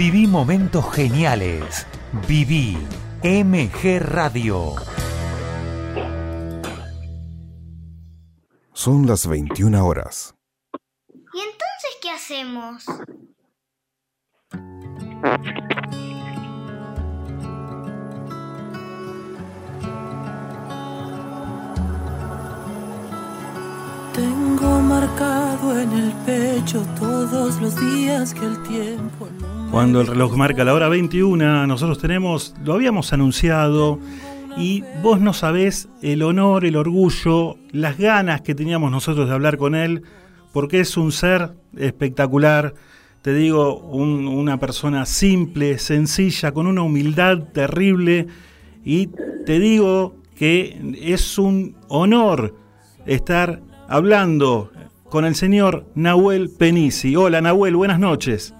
Viví momentos geniales. Viví MG Radio. Son las 21 horas. ¿Y entonces qué hacemos? Tengo marcado en el pecho todos los días que el tiempo Cuando el reloj marca la hora 21, nosotros tenemos, lo habíamos anunciado, y vos no sabés el honor, el orgullo, las ganas que teníamos nosotros de hablar con él, porque es un ser espectacular, te digo, un- una persona simple, sencilla, con una humildad terrible, y te digo que es un honor estar hablando con el señor Nahuel Penisi. Hola Nahuel, buenas noches.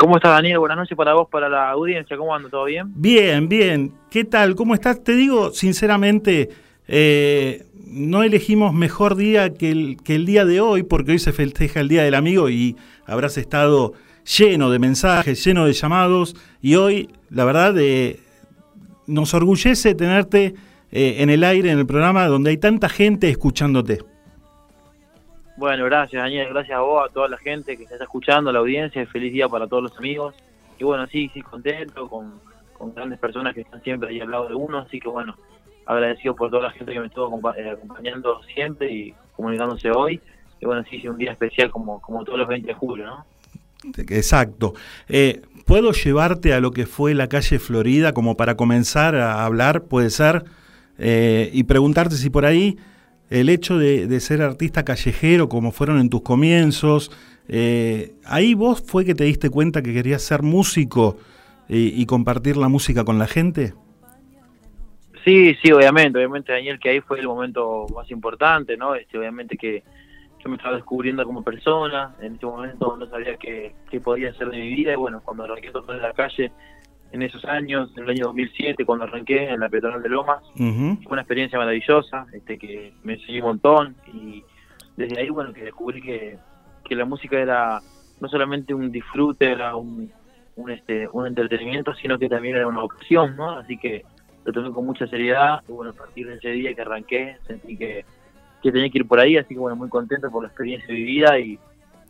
¿Cómo estás, Daniel? Buenas noches para vos, para la audiencia. ¿Cómo anda? ¿Todo bien? Bien, bien. ¿Qué tal? ¿Cómo estás? Te digo, sinceramente, eh, no elegimos mejor día que el, día de hoy, porque hoy se festeja el Día del Amigo y habrás estado lleno de mensajes, lleno de llamados, y hoy, la verdad, eh, nos orgullece tenerte eh, en el aire, en el programa, donde hay tanta gente escuchándote. Bueno, gracias, Daniel. Gracias a vos, a toda la gente que está escuchando, a la audiencia. Feliz día para todos los amigos. Y bueno, sí, sí, contento con, con grandes personas que están siempre ahí al lado de uno, así que bueno, agradecido por toda la gente que me estuvo eh, acompañando siempre y comunicándose hoy. Y bueno, sí, sí, un día especial como, como todos los 20 de julio, ¿no? Exacto. Eh, ¿Puedo llevarte a lo que fue la calle Florida como para comenzar a hablar? Puede ser. Eh, y preguntarte si por ahí el hecho de, de ser artista callejero, como fueron en tus comienzos, eh, ahí vos fue que te diste cuenta que querías ser músico y, y compartir la música con la gente. Sí, sí, obviamente, obviamente Daniel, que ahí fue el momento más importante, ¿no? Este, obviamente que yo me estaba descubriendo como persona, en ese momento no sabía qué, qué podía hacer de mi vida, y bueno, cuando arranqué tocar en la calle, en esos años, en el año 2007, cuando arranqué en la peatonal de Lomas, fue una experiencia maravillosa, este que me enseñó un montón, y desde ahí, bueno, que descubrí que, que la música era no solamente un disfrute, era un, un, este, un entretenimiento, sino que también era una opción, ¿no? Así que lo tomé con mucha seriedad. Y bueno, a partir de ese día que arranqué sentí que, que tenía que ir por ahí, así que bueno, muy contento por la experiencia vivida y,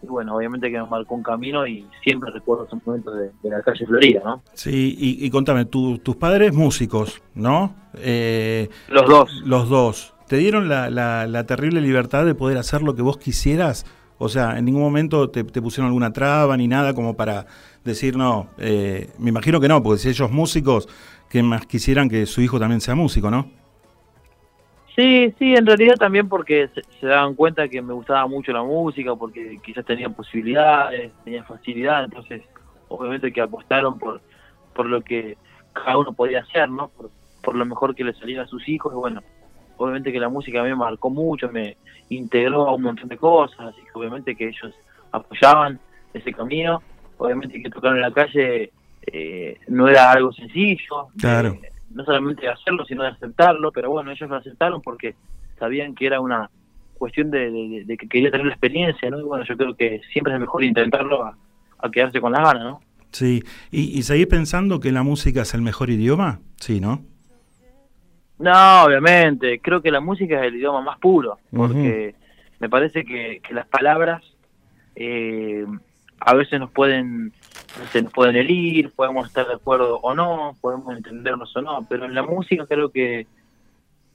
y bueno, obviamente que me marcó un camino y siempre recuerdo esos momentos de, de la calle Florida, ¿no? Sí, y, y contame, tu- tus padres músicos, ¿no? Eh, Los dos. Los dos. ¿Te dieron la, la- la terrible libertad de poder hacer lo que vos quisieras? O sea, en ningún momento te, te pusieron alguna traba ni nada como para decir, no, eh, me imagino que no, porque si ellos músicos, que más quisieran que su hijo también sea músico, ¿no? Sí, sí, en realidad también porque se, se daban cuenta que me gustaba mucho la música, porque quizás tenía posibilidades, tenía facilidad, entonces obviamente que apostaron por, por lo que cada uno podía hacer, ¿no? Por, por lo mejor que le saliera a sus hijos, y bueno, obviamente que la música a mí me marcó mucho, me integró a un montón de cosas, así que obviamente que ellos apoyaban ese camino, obviamente que tocar en la calle eh, no era algo sencillo, Claro. No solamente de hacerlo, sino de aceptarlo, pero bueno, ellos lo aceptaron porque sabían que era una cuestión de, de- de que quería tener la experiencia, ¿no? Y bueno, yo creo que siempre es mejor intentarlo a, a quedarse con las ganas, ¿no? Sí. ¿Y, y seguís pensando que la música es el mejor idioma? Sí, ¿no? No, obviamente, creo que la música es el idioma más puro, porque me parece que, que las palabras eh, a veces nos pueden se nos pueden herir, podemos estar de acuerdo o no, podemos entendernos o no, pero en la música creo que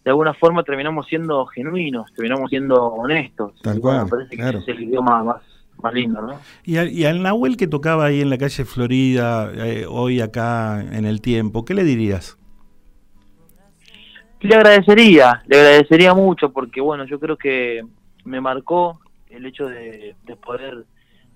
de alguna forma terminamos siendo genuinos, terminamos siendo honestos. Tal cual, me parece claro. que ese es el idioma más, más lindo, ¿no? Y al, y al Nahuel que tocaba ahí en la calle Florida, eh, hoy acá en el tiempo, ¿qué le dirías? Le agradecería, le agradecería mucho porque, bueno, yo creo que me marcó el hecho de, de poder,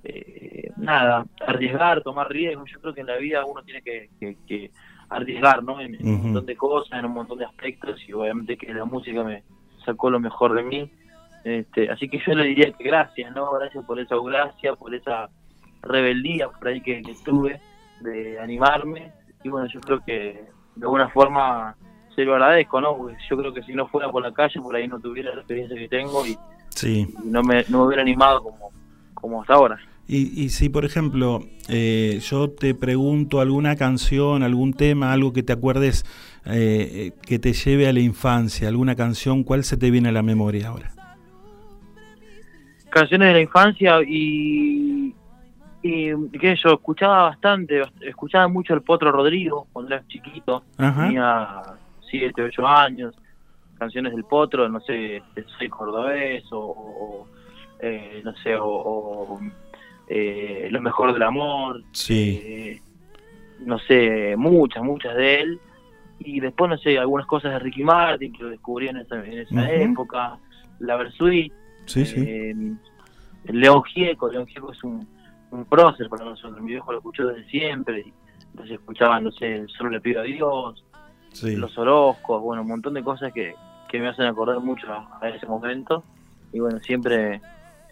eh, nada, arriesgar, tomar riesgos. Yo creo que en la vida uno tiene que, que- que arriesgar, ¿no? En, en un montón de cosas, en un montón de aspectos y obviamente que la música me sacó lo mejor de mí. Este, así que yo le diría que gracias, ¿no? Gracias por esa audacia, por esa rebeldía por ahí que, que tuve de animarme. Y bueno, yo creo que de alguna forma se lo agradezco, ¿no? Porque yo creo que si no fuera por la calle, por ahí no tuviera la experiencia que tengo y, Sí. y no, me, no me hubiera animado como, como hasta ahora. Y, y si, por ejemplo, eh, yo te pregunto alguna canción, algún tema, algo que te acuerdes eh, eh, que te lleve a la infancia, alguna canción, ¿cuál se te viene a la memoria ahora? Canciones de la infancia y, y qué sé yo, escuchaba bastante, escuchaba mucho el Potro Rodrigo cuando era chiquito, Ajá. tenía 7, 8 años, canciones del Potro, no sé, este, Soy Cordobés o, o, eh, no sé, o, o, eh, Lo Mejor del Amor, Sí. eh, no sé, muchas, muchas de él. Y después, no sé, algunas cosas de Ricky Martin que lo descubrí en esa, en esa Ujú. época, La Versuit, Sí, sí. eh, León Gieco, León Gieco es un, un prócer para nosotros, mi viejo lo escuchó desde siempre, entonces escuchaba, no sé, Solo le pido a Dios, Sí. los Orozcos, bueno, un montón de cosas que, que me hacen acordar mucho a ese momento, y bueno, siempre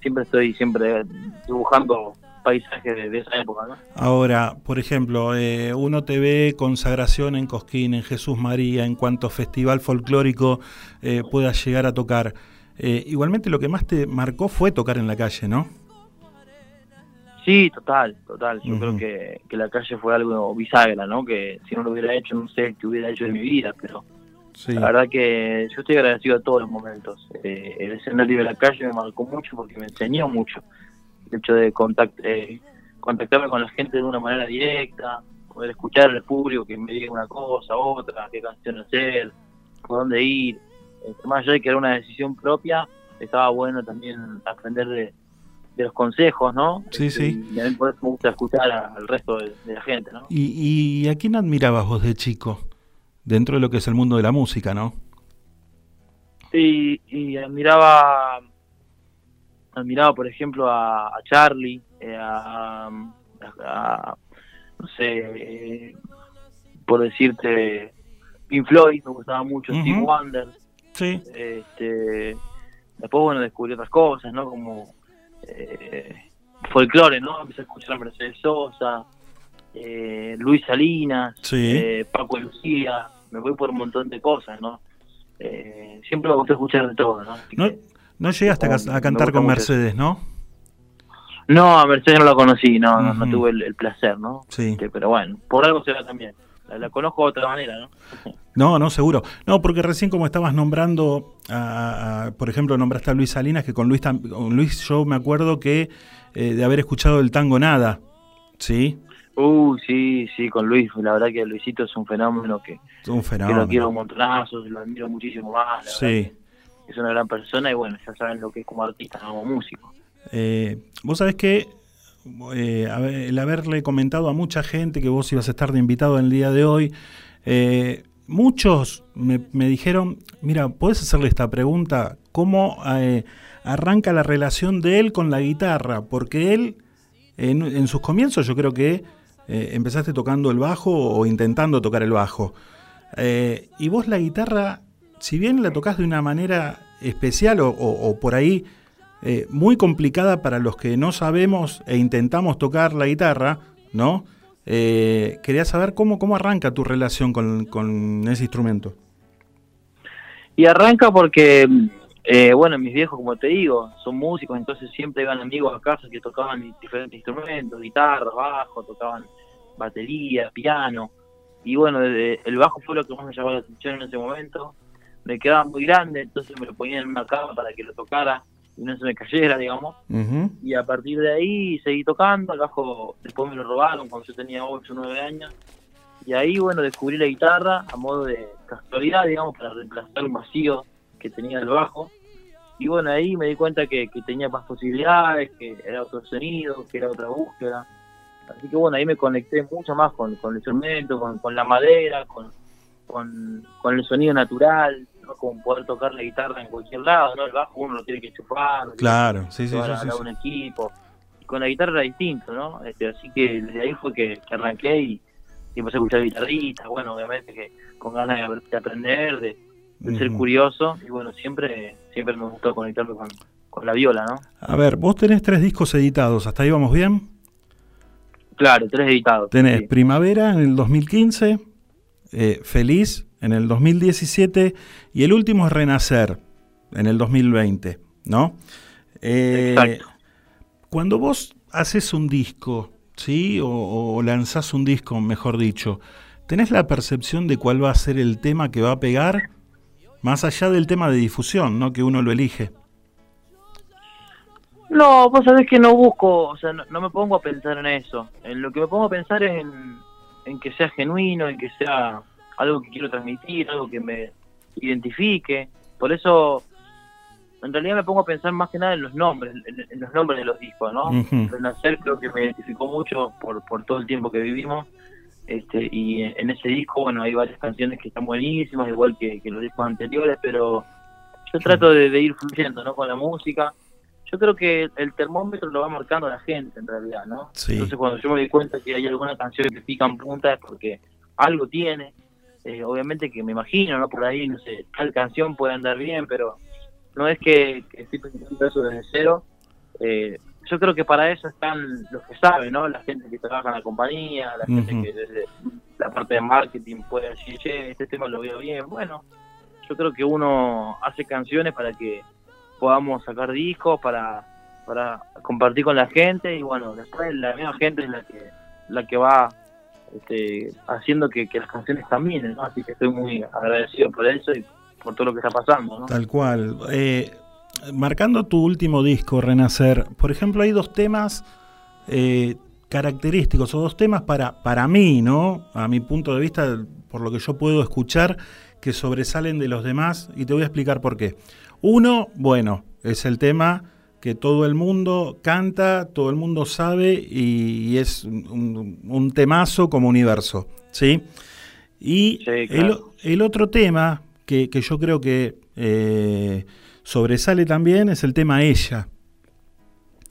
siempre estoy siempre dibujando paisajes de, de esa época, ¿no? Ahora, por ejemplo, eh, uno te ve consagración en Cosquín, en Jesús María, en cuanto festival folclórico eh, puedas llegar a tocar. Eh, igualmente lo que más te marcó fue tocar en la calle, ¿no? Sí, total, total. Yo creo que, que la calle fue algo bisagra, ¿no? Que si no lo hubiera hecho, no sé qué hubiera hecho de mi vida, pero Sí. la verdad que yo estoy agradecido a todos los momentos. Eh, el escenario de la calle me marcó mucho porque me enseñó mucho. El hecho de contact, eh, contactarme con la gente de una manera directa, poder escuchar al público que me diga una cosa, otra, qué canción hacer, por dónde ir. Este, más allá de que era una decisión propia, estaba bueno también aprender de, de los consejos, ¿no? Sí, Este, sí. Y a mí por eso me gusta escuchar al resto de, de la gente, ¿no? ¿Y, ¿Y a quién admirabas vos de chico? Dentro de lo que es el mundo de la música, ¿no? Sí, y admiraba, admiraba por ejemplo a, a Charlie, eh, a, a- no sé, eh, por decirte, Pink Floyd, me gustaba mucho, Steve Ujú. Wonder. Sí. Este, después, bueno, descubrí otras cosas, ¿no? Como eh, folclore, ¿no? Empecé a escuchar a Mercedes Sosa, eh, Luis Salinas, Sí. eh, Paco Lucía, me voy por un montón de cosas, ¿no? Eh, siempre me gusta escuchar de todo, ¿no? No, que- no llegaste a, cantar con mucho Mercedes, ¿no? No, a Mercedes no la conocí, no, no, no tuve el, el placer, ¿no? Sí. Este, pero bueno, por algo será también. La, la conozco de otra manera, ¿no? No, no, seguro. No, porque recién como estabas nombrando, a- a- por ejemplo, nombraste a Luis Salinas, que con Luis, con Luis yo me acuerdo que eh, de haber escuchado el tango Nada, ¿sí? Uh, sí, sí, con Luis, la verdad que Luisito es un fenómeno que, Un que fenómeno. lo quiero un montonazo, lo admiro muchísimo más, la Sí. que es una gran persona y bueno, ya saben lo que es como artista, como músico. Eh, vos sabés que eh, el haberle comentado a mucha gente que vos ibas a estar de invitado en el día de hoy, eh, muchos me, me dijeron, mira, ¿puedes hacerle esta pregunta? ¿Cómo eh, arranca la relación de él con la guitarra? Porque él, en, en sus comienzos, yo creo que eh, empezaste tocando el bajo o intentando tocar el bajo. Eh, y vos la guitarra, si bien la tocas de una manera especial o, por ahí eh, muy complicada para los que no sabemos e intentamos tocar la guitarra, ¿no? Quería saber cómo, cómo arranca tu relación con, con ese instrumento. Y arranca porque, eh, bueno, mis viejos, como te digo, son músicos, entonces siempre iban amigos a casa que tocaban diferentes instrumentos, guitarra, bajo, tocaban batería, piano. Y bueno, desde- el bajo fue lo que más me llamó la atención en ese momento. Me quedaba muy grande, entonces me lo ponía en una cama para que lo tocara y no se me cayera, digamos. Y a partir de ahí seguí tocando, el bajo después me lo robaron cuando yo tenía 8 o 9 años. Y ahí, bueno, descubrí la guitarra a modo de casualidad, digamos, para reemplazar un vacío que tenía el bajo. Y bueno, ahí me di cuenta que, que tenía más posibilidades, que era otro sonido, que era otra búsqueda. Así que bueno, ahí me conecté mucho más con, con el instrumento, con, con la madera, con, con, con el sonido natural, ¿no? como poder tocar la guitarra en cualquier lado, ¿no? El bajo uno lo tiene que chupar, Claro, que sí, sí, sí, a- sí, a sí. un equipo. Y con la guitarra era distinto, ¿no? Este, así que desde ahí fue que, que arranqué y, y empecé a escuchar guitarristas, bueno, obviamente que con ganas de, de aprender, de, de ser curioso, y bueno, siempre siempre me gustó conectarme con, con la viola, ¿no? A ver, vos tenés tres discos editados, ¿hasta ahí vamos bien? Claro, tres editados. Tenés Primavera en el 2015, eh, Feliz en el 2017 y el último es Renacer en el 2020, ¿no? Eh, Exacto. Cuando vos haces un disco, ¿sí? O, o lanzás un disco, mejor dicho, ¿tenés la percepción de cuál va a ser el tema que va a pegar? Más allá del tema de difusión, ¿no? Que uno lo elige. No, vos sabés que no busco, o sea, no, no me pongo a pensar en eso. En lo que me pongo a pensar es en, en que sea genuino, en que sea algo que quiero transmitir, algo que me identifique. Por eso, en realidad me pongo a pensar más que nada en los nombres, en, en los nombres de los discos, ¿no? Ujú. Renacer creo que me identificó mucho por, por todo el tiempo que vivimos. Este, y en, en ese disco, bueno, hay varias canciones que están buenísimas, igual que, que los discos anteriores, pero yo trato de, de ir fluyendo, ¿no? Con la música. Yo creo que el termómetro lo va marcando la gente, en realidad, ¿no? Sí. Entonces, cuando yo me doy cuenta que hay alguna canción que pica en punta es porque algo tiene. Eh, obviamente que me imagino, ¿no? Por ahí, no sé, tal canción puede andar bien, pero no es que, que estoy pensando eso desde cero. Eh, yo creo que para eso están los que saben, ¿no? La gente que trabaja en la compañía, la gente que desde la parte de marketing puede decir, che, este tema lo veo bien. Bueno, yo creo que uno hace canciones para que podamos sacar discos, para, para compartir con la gente y bueno, después la misma gente es la que, la que va este, haciendo que, las canciones caminen. Así que estoy muy agradecido por eso y por todo lo que está pasando. Tal cual. Eh, marcando tu último disco, Renacer, por ejemplo, hay dos temas eh, característicos o dos temas para, para mí, ¿no? A mi punto de vista, por lo que yo puedo escuchar, que sobresalen de los demás y te voy a explicar por qué. Uno, bueno, es el tema que todo el mundo canta, todo el mundo sabe y, y es un, un temazo como universo, ¿sí? Y el, claro. el otro tema que, que yo creo que eh, sobresale también es el tema Ella.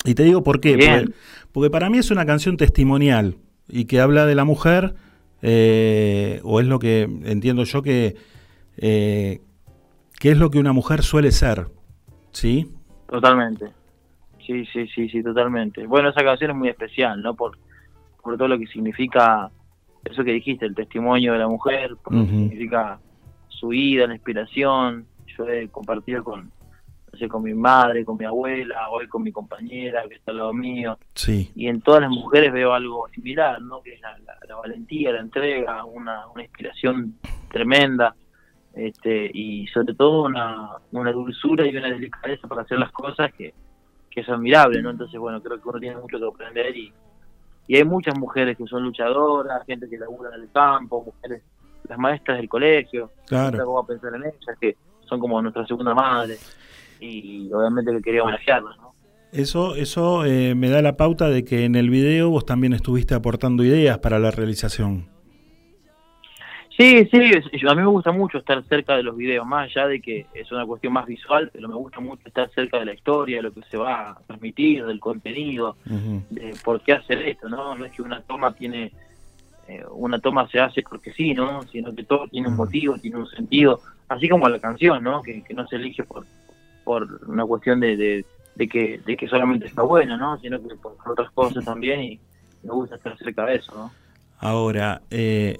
Y te digo por qué. Porque para mí es una canción testimonial y que habla de la mujer, eh, o es lo que entiendo yo que, eh, que es lo que una mujer suele ser. ¿Sí? Totalmente. Sí, sí, sí, sí, totalmente. Bueno, esa canción es muy especial, ¿no? Por, por todo lo que significa eso que dijiste, el testimonio de la mujer, por lo que significa su vida, la inspiración. Yo he compartido con, no sé, con mi madre, con mi abuela, hoy con mi compañera que está al lado mío. Sí. Y en todas las mujeres veo algo similar, ¿no? Que es la, la- la valentía, la entrega, una, una inspiración tremenda. Este, y sobre todo una, una dulzura y una delicadeza para hacer las cosas que, que es admirable, ¿no? Entonces, bueno, creo que uno tiene mucho que aprender y, y hay muchas mujeres que son luchadoras, gente que labura en el campo, mujeres, las maestras del colegio, Claro. cómo a pensar en ellas, que son como nuestra segunda madre y obviamente que quería homenajearlas, ¿no? Eso, eso eh, me da la pauta de que en el video vos también estuviste aportando ideas para la realización. Sí, sí, a mí me gusta mucho estar cerca de los videos, más allá de que es una cuestión más visual, pero me gusta mucho estar cerca de la historia, de lo que se va a transmitir, del contenido, de por qué hacer esto, ¿no? No es que una toma tiene, eh, una toma se hace porque sí, ¿no? Sino que todo tiene un motivo, tiene un sentido, así como la canción, ¿no? Que, que no se elige por, por una cuestión de, de, de que, de que solamente está buena, ¿no? Sino que por otras cosas también y me gusta estar cerca de eso, ¿no? Ahora, eh,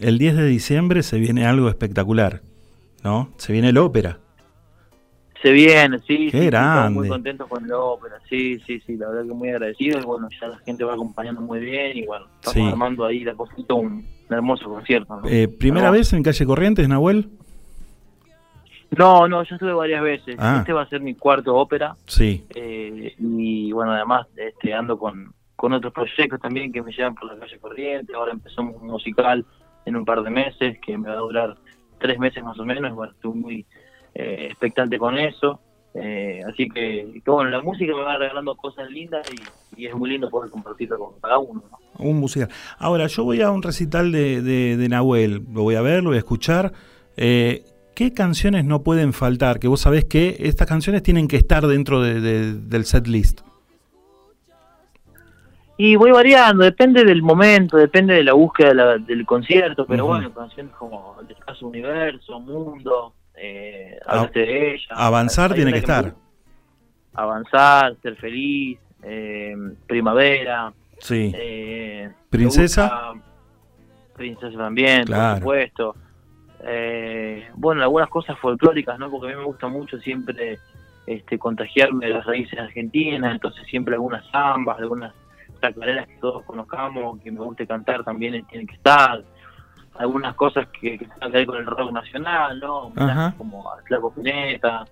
el 10 de diciembre se viene algo espectacular, ¿no? Se viene la ópera. Se viene, sí, Qué sí, estamos muy grande. contentos con la ópera, sí, sí, sí, la verdad que muy agradecido y bueno, ya la gente va acompañando muy bien y bueno, estamos Sí. armando ahí de poquito un, un hermoso concierto. ¿no? Eh, ¿Primera vez en Calle Corrientes, Nahuel? No, no, yo estuve varias veces, Ah. este va a ser mi cuarto ópera Sí. eh, y bueno, además este, ando con, con otros proyectos también que me llevan por la calle Corriente, ahora empezamos un musical en un par de meses que me va a durar tres meses más o menos, bueno, estoy muy eh, expectante con eso. Eh, así que, bueno, la música me va regalando cosas lindas y, es muy lindo poder compartirlo con cada uno. ¿no? Un musical. Ahora, yo voy a un recital de, de, de Nahuel, lo voy a ver, lo voy a escuchar. Eh, ¿Qué canciones no pueden faltar? Que vos sabés que estas canciones tienen que estar dentro de- de- del set list. Y voy variando, depende del momento, depende de la búsqueda de la- del concierto, pero bueno, canciones como El Escaso Universo, Mundo, eh, A- Hablaste de ella. Avanzar tiene que estar. Avanzar, Ser Feliz, eh, Primavera. Sí. eh, Princesa. Princesa también, Claro. por supuesto. Eh, bueno, algunas cosas folclóricas, ¿no? Porque a mí me gusta mucho siempre este, contagiarme de las raíces argentinas, entonces siempre algunas zambas, algunas chacareras que todos conozcamos, que me guste cantar también tienen que estar. Algunas cosas que, que tengan que ver con el rock nacional, ¿no? Ajá. Como a Flaco Pineta,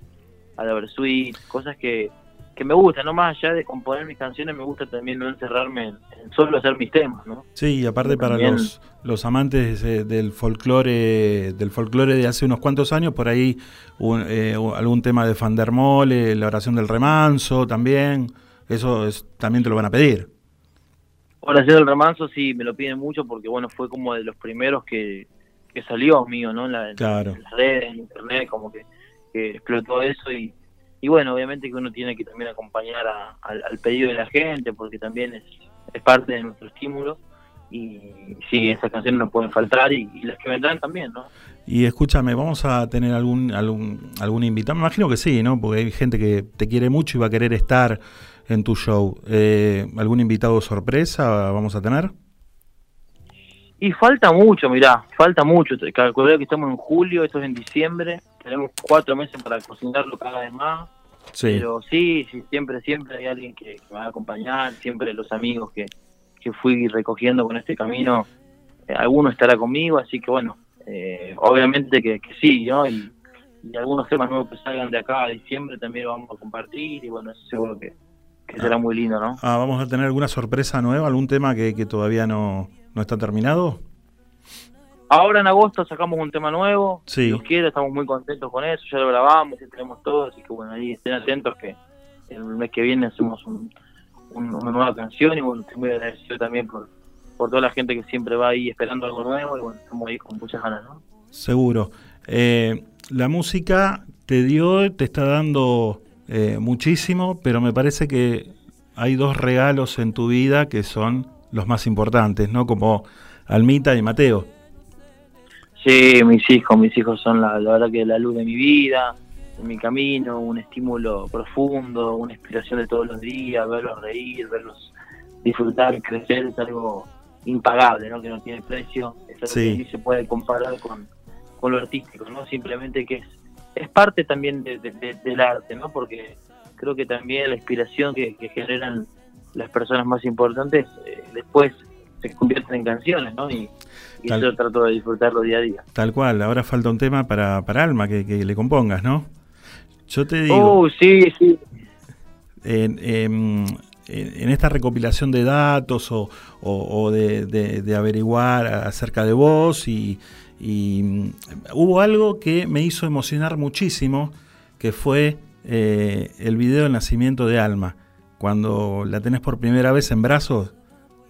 a la Versuit, cosas que, que me gustan, ¿no? Más allá de componer mis canciones, me gusta también no encerrarme en, en solo hacer mis temas, ¿no? Sí, y aparte para también- los, los amantes eh, del folclore del folclore de hace unos cuantos años, por ahí un- eh, algún tema de Fandermole, la oración del remanso también, eso es, también te lo van a pedir. Oración del Remanso sí, me lo piden mucho porque, bueno, fue como de los primeros que, que salió mío, ¿no? En, la- en Claro. las redes, en internet, como que, que explotó eso y, y bueno, obviamente que uno tiene que también acompañar a- al, al pedido de la gente porque también es, es parte de nuestro estímulo y sí, esas canciones no pueden faltar y, y las que vendrán también, ¿no? Y escúchame, vamos a tener algún algún algún invitado, me imagino que sí, ¿no? Porque hay gente que te quiere mucho y va a querer estar en tu show. Eh, ¿Algún invitado sorpresa vamos a tener? Y falta mucho, mirá, falta mucho. Calculé que estamos en julio, esto es en diciembre. Tenemos cuatro meses para cocinarlo cada vez más. Sí. Pero sí, sí, siempre, siempre hay alguien que, que me va a acompañar. Siempre los amigos que, que fui recogiendo con este camino, eh, alguno estará conmigo. Así que bueno, eh, obviamente que, que sí, ¿no? Y, y algunos temas nuevos que salgan de acá a diciembre también lo vamos a compartir. Y bueno, eso seguro que, que será muy lindo, ¿no? Ah, ¿Vamos a tener alguna sorpresa nueva, algún tema que, que todavía no, no está terminado? Ahora en agosto sacamos un tema nuevo, Sí. si Dios quiere, estamos muy contentos con eso, ya lo grabamos, ya tenemos todo, así que bueno, ahí estén atentos que el mes que viene hacemos un- un- una nueva canción y bueno, estoy muy agradecido también por, por toda la gente que siempre va ahí esperando algo nuevo y bueno, estamos ahí con muchas ganas, ¿no? Seguro. Eh, la música te dio, te está dando eh, muchísimo, pero me parece que hay dos regalos en tu vida que son los más importantes, ¿no? Como Almita y Mateo. Sí, mis hijos, mis hijos son la, la verdad que la luz de mi vida, de mi camino, un estímulo profundo, una inspiración de todos los días, verlos reír, verlos disfrutar, crecer, es algo impagable, ¿no? Que no tiene precio, es algo Sí. que ni se puede comparar con, con lo artístico, ¿no? Simplemente que es, es parte también de- de- de- del arte, ¿no? Porque creo que también la inspiración que, que generan las personas más importantes eh, después se convierten en canciones, ¿no? Y, y Tal- yo trato de disfrutarlo día a día. Tal cual, ahora falta un tema para, para Alma que, que le compongas, ¿no? Yo te digo, Oh, sí, sí. en, en- en esta recopilación de datos o, o- o de, de- de averiguar acerca de vos y, y, mm, hubo algo que me hizo emocionar muchísimo, que fue eh, el video del nacimiento de Alma, cuando la tenés por primera vez en brazos,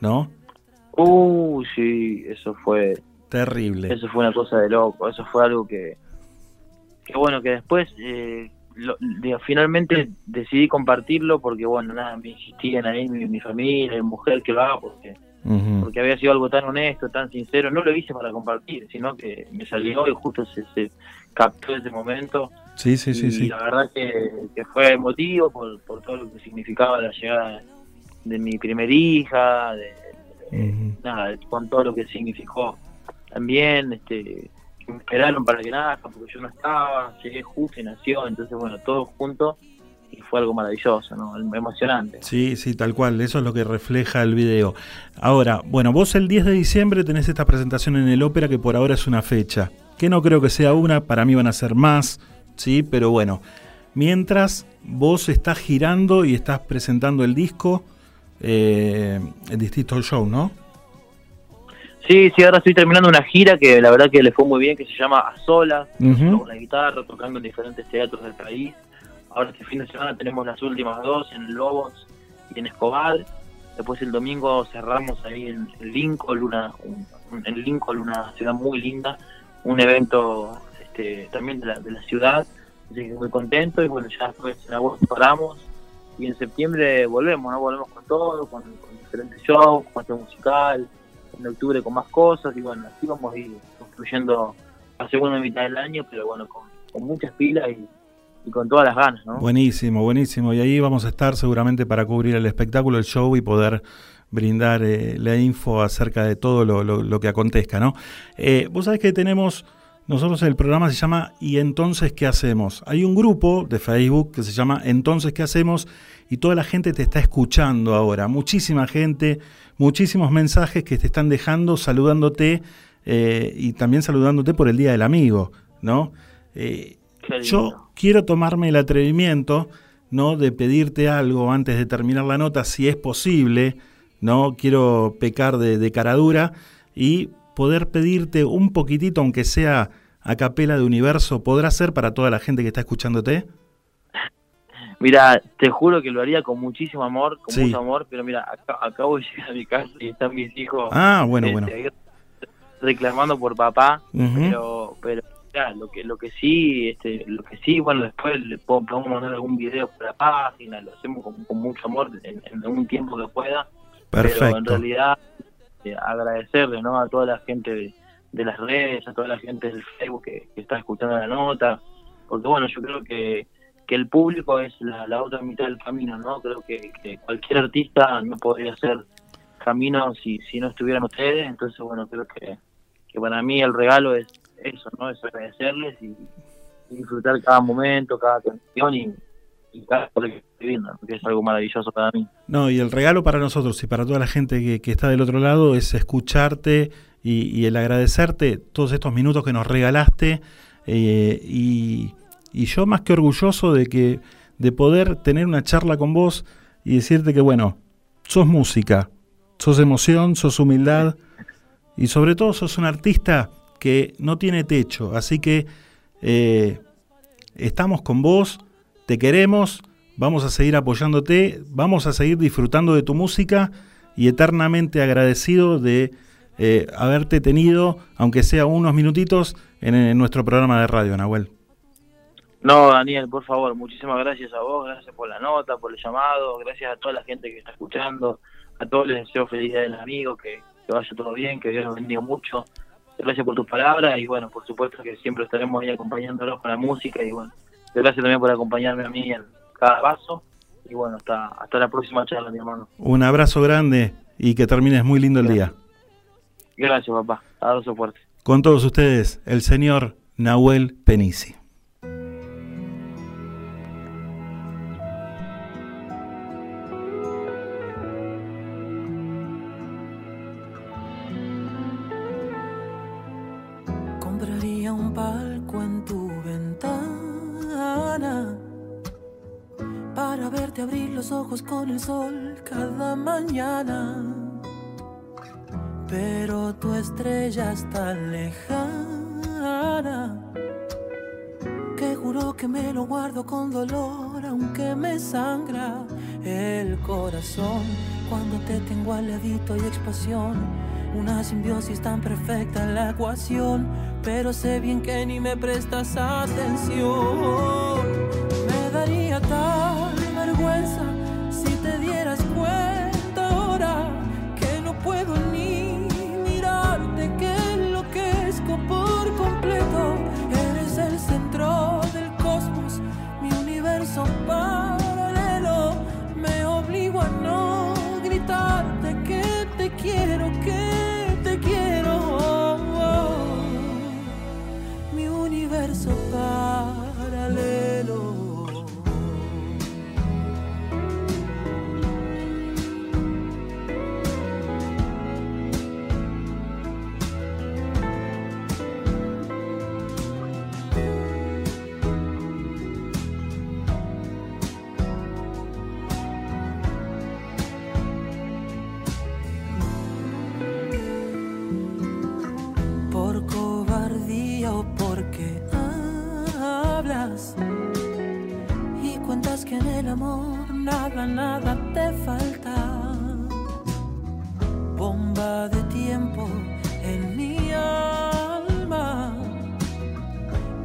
¿no? Uh, sí, eso fue Terrible. eso fue una cosa de loco, eso fue algo que que bueno, que después eh, lo- digo, finalmente decidí compartirlo porque bueno, nada, me insistían ahí mi, mi familia, mi mujer que lo haga porque Porque había sido algo tan honesto, tan sincero, no lo hice para compartir, sino que me salió y justo se, se captó ese momento. Sí, sí, sí, y sí. la verdad que, que fue emotivo por, por todo lo que significaba la llegada de mi primer hija, de, nada, con todo lo que significó también, este, que me esperaron para que nazca, porque yo no estaba, llegué justo y nació, entonces bueno, todo junto y fue algo maravilloso, ¿no? emocionante. Sí, sí, tal cual, eso es lo que refleja el video. Ahora, bueno, vos el 10 de diciembre tenés esta presentación en el ópera que por ahora es una fecha, que no creo que sea una, para mí van a ser más, sí, pero bueno, mientras vos estás girando y estás presentando el disco eh, en distintos shows, ¿no? Sí, sí, ahora estoy terminando una gira que la verdad que le fue muy bien, que se llama A Solas, Ujú. con la guitarra, tocando en diferentes teatros del país. Ahora este fin de semana tenemos las últimas dos en Lobos y en Escobar. Después el domingo cerramos ahí en, Lincoln, una, un- en Lincoln, una ciudad muy linda, un evento este, también de la, de la ciudad. Así que muy contento y bueno, ya después en agosto paramos y en septiembre volvemos, ¿no? Volvemos con todo, con, con diferentes shows, con este musical, en octubre con más cosas y bueno, así vamos a ir construyendo la segunda mitad del año, pero bueno, con, con muchas pilas y, y con todas las ganas, ¿no? Buenísimo, buenísimo. Y ahí vamos a estar seguramente para cubrir el espectáculo, el show y poder brindar eh, la info acerca de todo lo, que acontezca, ¿no? Eh, Vos sabés que tenemos, nosotros el programa se llama ¿Y entonces qué hacemos? Hay un grupo de Facebook que se llama Entonces qué hacemos y toda la gente te está escuchando ahora, muchísima gente, muchísimos mensajes que te están dejando, saludándote eh, y también saludándote por el Día del Amigo, ¿no? Qué yo quiero tomarme el atrevimiento, ¿no? De pedirte algo antes de terminar la nota, si es posible, ¿no? Quiero pecar de, de caradura y poder pedirte un poquitito, aunque sea a capela de universo, ¿podrá ser para toda la gente que está escuchándote? Mira, te juro que lo haría con muchísimo amor, con Sí. mucho amor, pero mira, acá- acabo de llegar a mi casa y están mis hijos Ah, bueno, este, bueno. ahí reclamando por papá, pero pero mirá, lo que lo que sí, este, lo que sí, bueno, después le puedo- podemos mandar algún video por la página, lo hacemos con, con mucho amor en, en algún tiempo que pueda. Pero en realidad eh, agradecerle ¿no? a toda la gente de, de las redes, a toda la gente del Facebook que, que está escuchando la nota, porque bueno, yo creo que, que el público es la, la otra mitad del camino, ¿no? Creo que, que cualquier artista no podría hacer camino si, si no estuvieran ustedes, entonces bueno, creo que, que para mí el regalo es eso, ¿no? Es agradecerles y, disfrutar cada momento, cada canción y, y cada viviendo, porque es algo maravilloso para mí. No, y el regalo para nosotros y para toda la gente que, que está del otro lado es escucharte y, y el agradecerte todos estos minutos que nos regalaste eh, y, y yo más que orgulloso de que de poder tener una charla con vos y decirte que, bueno, sos música, sos emoción, sos humildad y sobre todo sos un artista que no tiene techo. Así que eh, estamos con vos, te queremos, vamos a seguir apoyándote, vamos a seguir disfrutando de tu música y eternamente agradecido de eh, haberte tenido, aunque sea unos minutitos, en, nuestro programa de radio, Nahuel. No, Daniel, por favor, muchísimas gracias a vos, gracias por la nota, por el llamado, gracias a toda la gente que está escuchando, a todos les deseo feliz día del amigo, que, que vaya todo bien, que Dios los bendiga mucho. Gracias por tus palabras y bueno, por supuesto que siempre estaremos ahí acompañándolos con la música y bueno, gracias también por acompañarme a mí en cada paso y bueno, hasta, hasta la próxima charla, mi hermano. Un abrazo grande y que termines muy lindo el día. Gracias, papá. Abrazo fuerte. Con todos ustedes, el señor Nahuel Penisi. Sol cada mañana. Pero tu estrella es tan lejana que juro que me lo guardo con dolor, aunque me sangra el corazón cuando te tengo al ladito y expansión. Una simbiosis tan perfecta en la ecuación, pero sé bien que ni me prestas atención. Nada, nada te falta. Bomba de tiempo en mi alma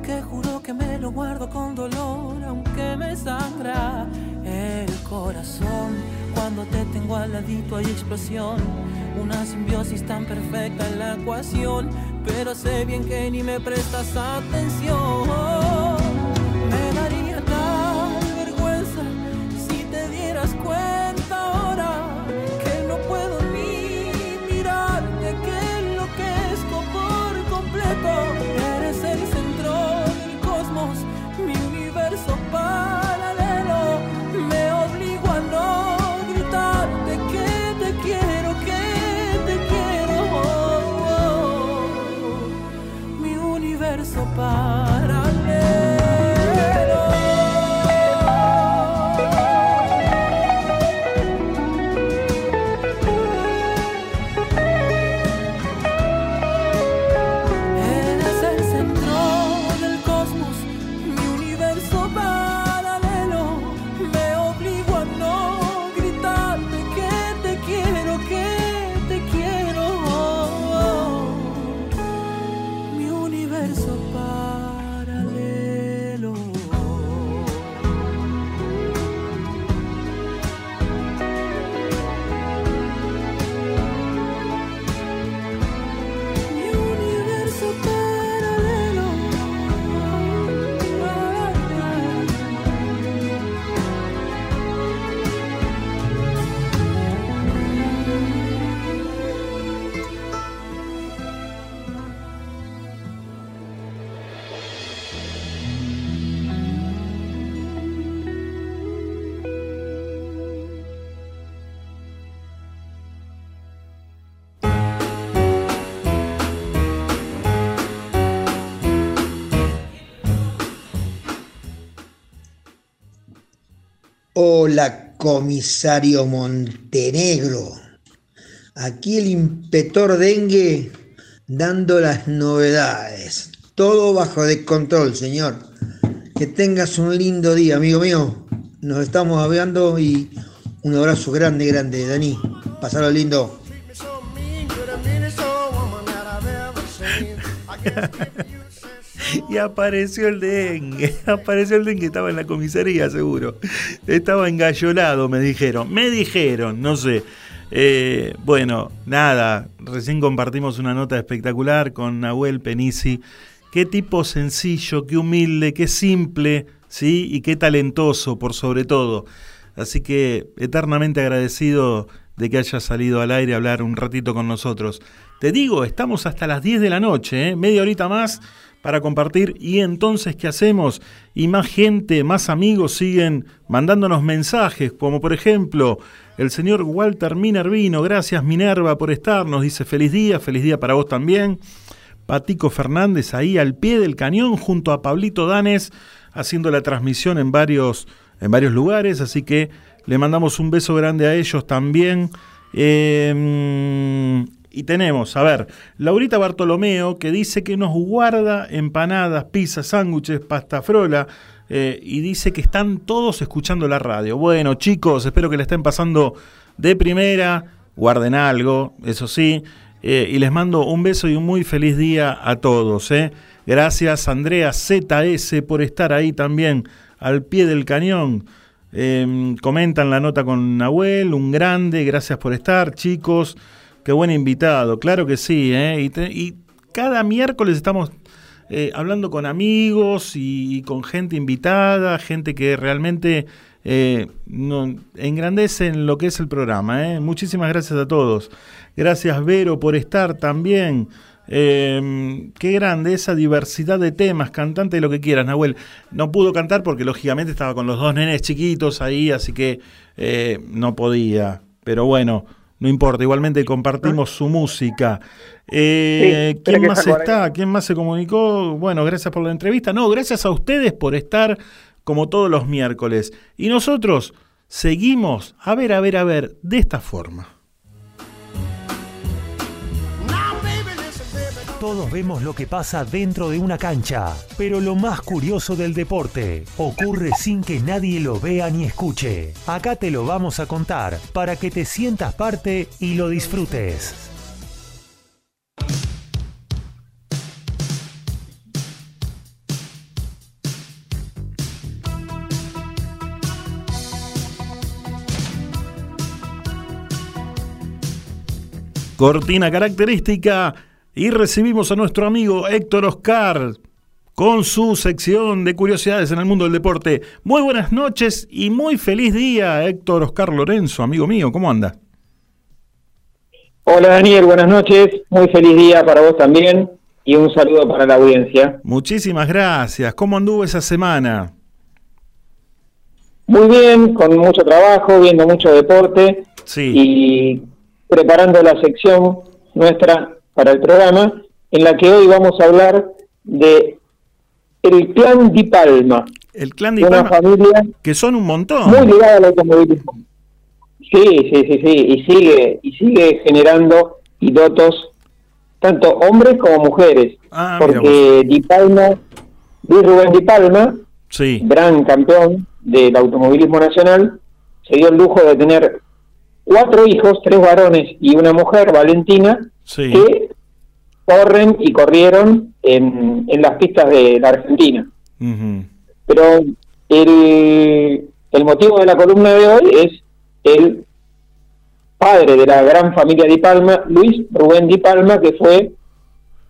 que juro que me lo guardo con dolor aunque me sangra el corazón cuando te tengo al ladito hay explosión una simbiosis tan perfecta en la ecuación pero sé bien que ni me prestas atención universo Hola, comisario Montenegro. Aquí el inspector Dengue dando las novedades. Todo bajo de control, señor. Que tengas un lindo día, amigo mío. Nos estamos hablando y un abrazo grande, grande, Dani. Pasalo lindo. Y apareció el dengue, apareció el dengue, estaba en la comisaría seguro. Estaba engallolado, me dijeron. Me dijeron, no sé. Eh, bueno, nada, recién compartimos una nota espectacular con Nahuel Penisi. Qué tipo sencillo, qué humilde, qué simple, ¿sí? Y qué talentoso, por sobre todo. Así que eternamente agradecido de que haya salido al aire a hablar un ratito con nosotros. Te digo, estamos hasta las 10 de la noche, ¿eh? media horita más para compartir. Y entonces, ¿qué hacemos? Y más gente, más amigos siguen mandándonos mensajes, como por ejemplo el señor Walter Minervino. Gracias Minerva por estar, nos dice feliz día, feliz día para vos también. Patico Fernández ahí al pie del cañón junto a Pablito Danes haciendo la transmisión en varios, en varios lugares, así que le mandamos un beso grande a ellos también. Eh, y tenemos, a ver, Laurita Bartolomeo que dice que nos guarda empanadas, pizzas, sándwiches, pasta frola eh, y dice que están todos escuchando la radio. Bueno, chicos, espero que le estén pasando de primera, guarden algo, eso sí, eh, y les mando un beso y un muy feliz día a todos. eh. Gracias Andrea ZS por estar ahí también al pie del cañón. Eh, comentan la nota con Nahuel, un grande, gracias por estar, chicos. Qué buen invitado, claro que sí. ¿eh? Y, cada miércoles estamos eh, hablando con amigos y, con gente invitada, gente que realmente eh, no- engrandecen lo que es el programa. Muchísimas gracias a todos. Gracias Vero por estar también. Eh, qué grande esa diversidad de temas, cantante lo que quieras, Nahuel. No pudo cantar porque lógicamente estaba con los dos nenes chiquitos ahí, así que no podía. Pero bueno, no importa, igualmente compartimos su música. Eh, Sí, ¿Quién más está? ¿Quién más se comunicó? Bueno, gracias por la entrevista. No, gracias a ustedes por estar como todos los miércoles. Y nosotros seguimos, a ver, a ver, a ver, de esta forma. Todos vemos lo que pasa dentro de una cancha, pero lo más curioso del deporte ocurre sin que nadie lo vea ni escuche. Acá te lo vamos a contar para que te sientas parte y lo disfrutes. Cortina característica y recibimos a nuestro amigo Héctor Oscar con su sección de curiosidades en el mundo del deporte. Muy buenas noches y muy feliz día, Héctor Oscar Lorenzo, amigo mío, ¿cómo anda? Hola Daniel, buenas noches. Muy feliz día para vos también y un saludo para la audiencia. Muchísimas gracias. ¿Cómo anduvo esa semana? Muy bien, con mucho trabajo, viendo mucho deporte y preparando la sección nuestra para el programa, en la que hoy vamos a hablar de el clan Di Palma. El clan Di Una Palma, familia que son un montón. muy ligada al automovilismo. Sí, sí, sí, sí, y sigue, y sigue generando pilotos, tanto hombres como mujeres, Ah, porque Di Palma, Luis Rubén Di Palma, Sí. gran campeón del automovilismo nacional, se dio el lujo de tener cuatro hijos, tres varones y una mujer, Valentina, Sí. que corren y corrieron en, en las pistas de la Argentina. Pero el, el motivo de la columna de hoy es el padre de la gran familia Di Palma, Luis Rubén Di Palma, que fue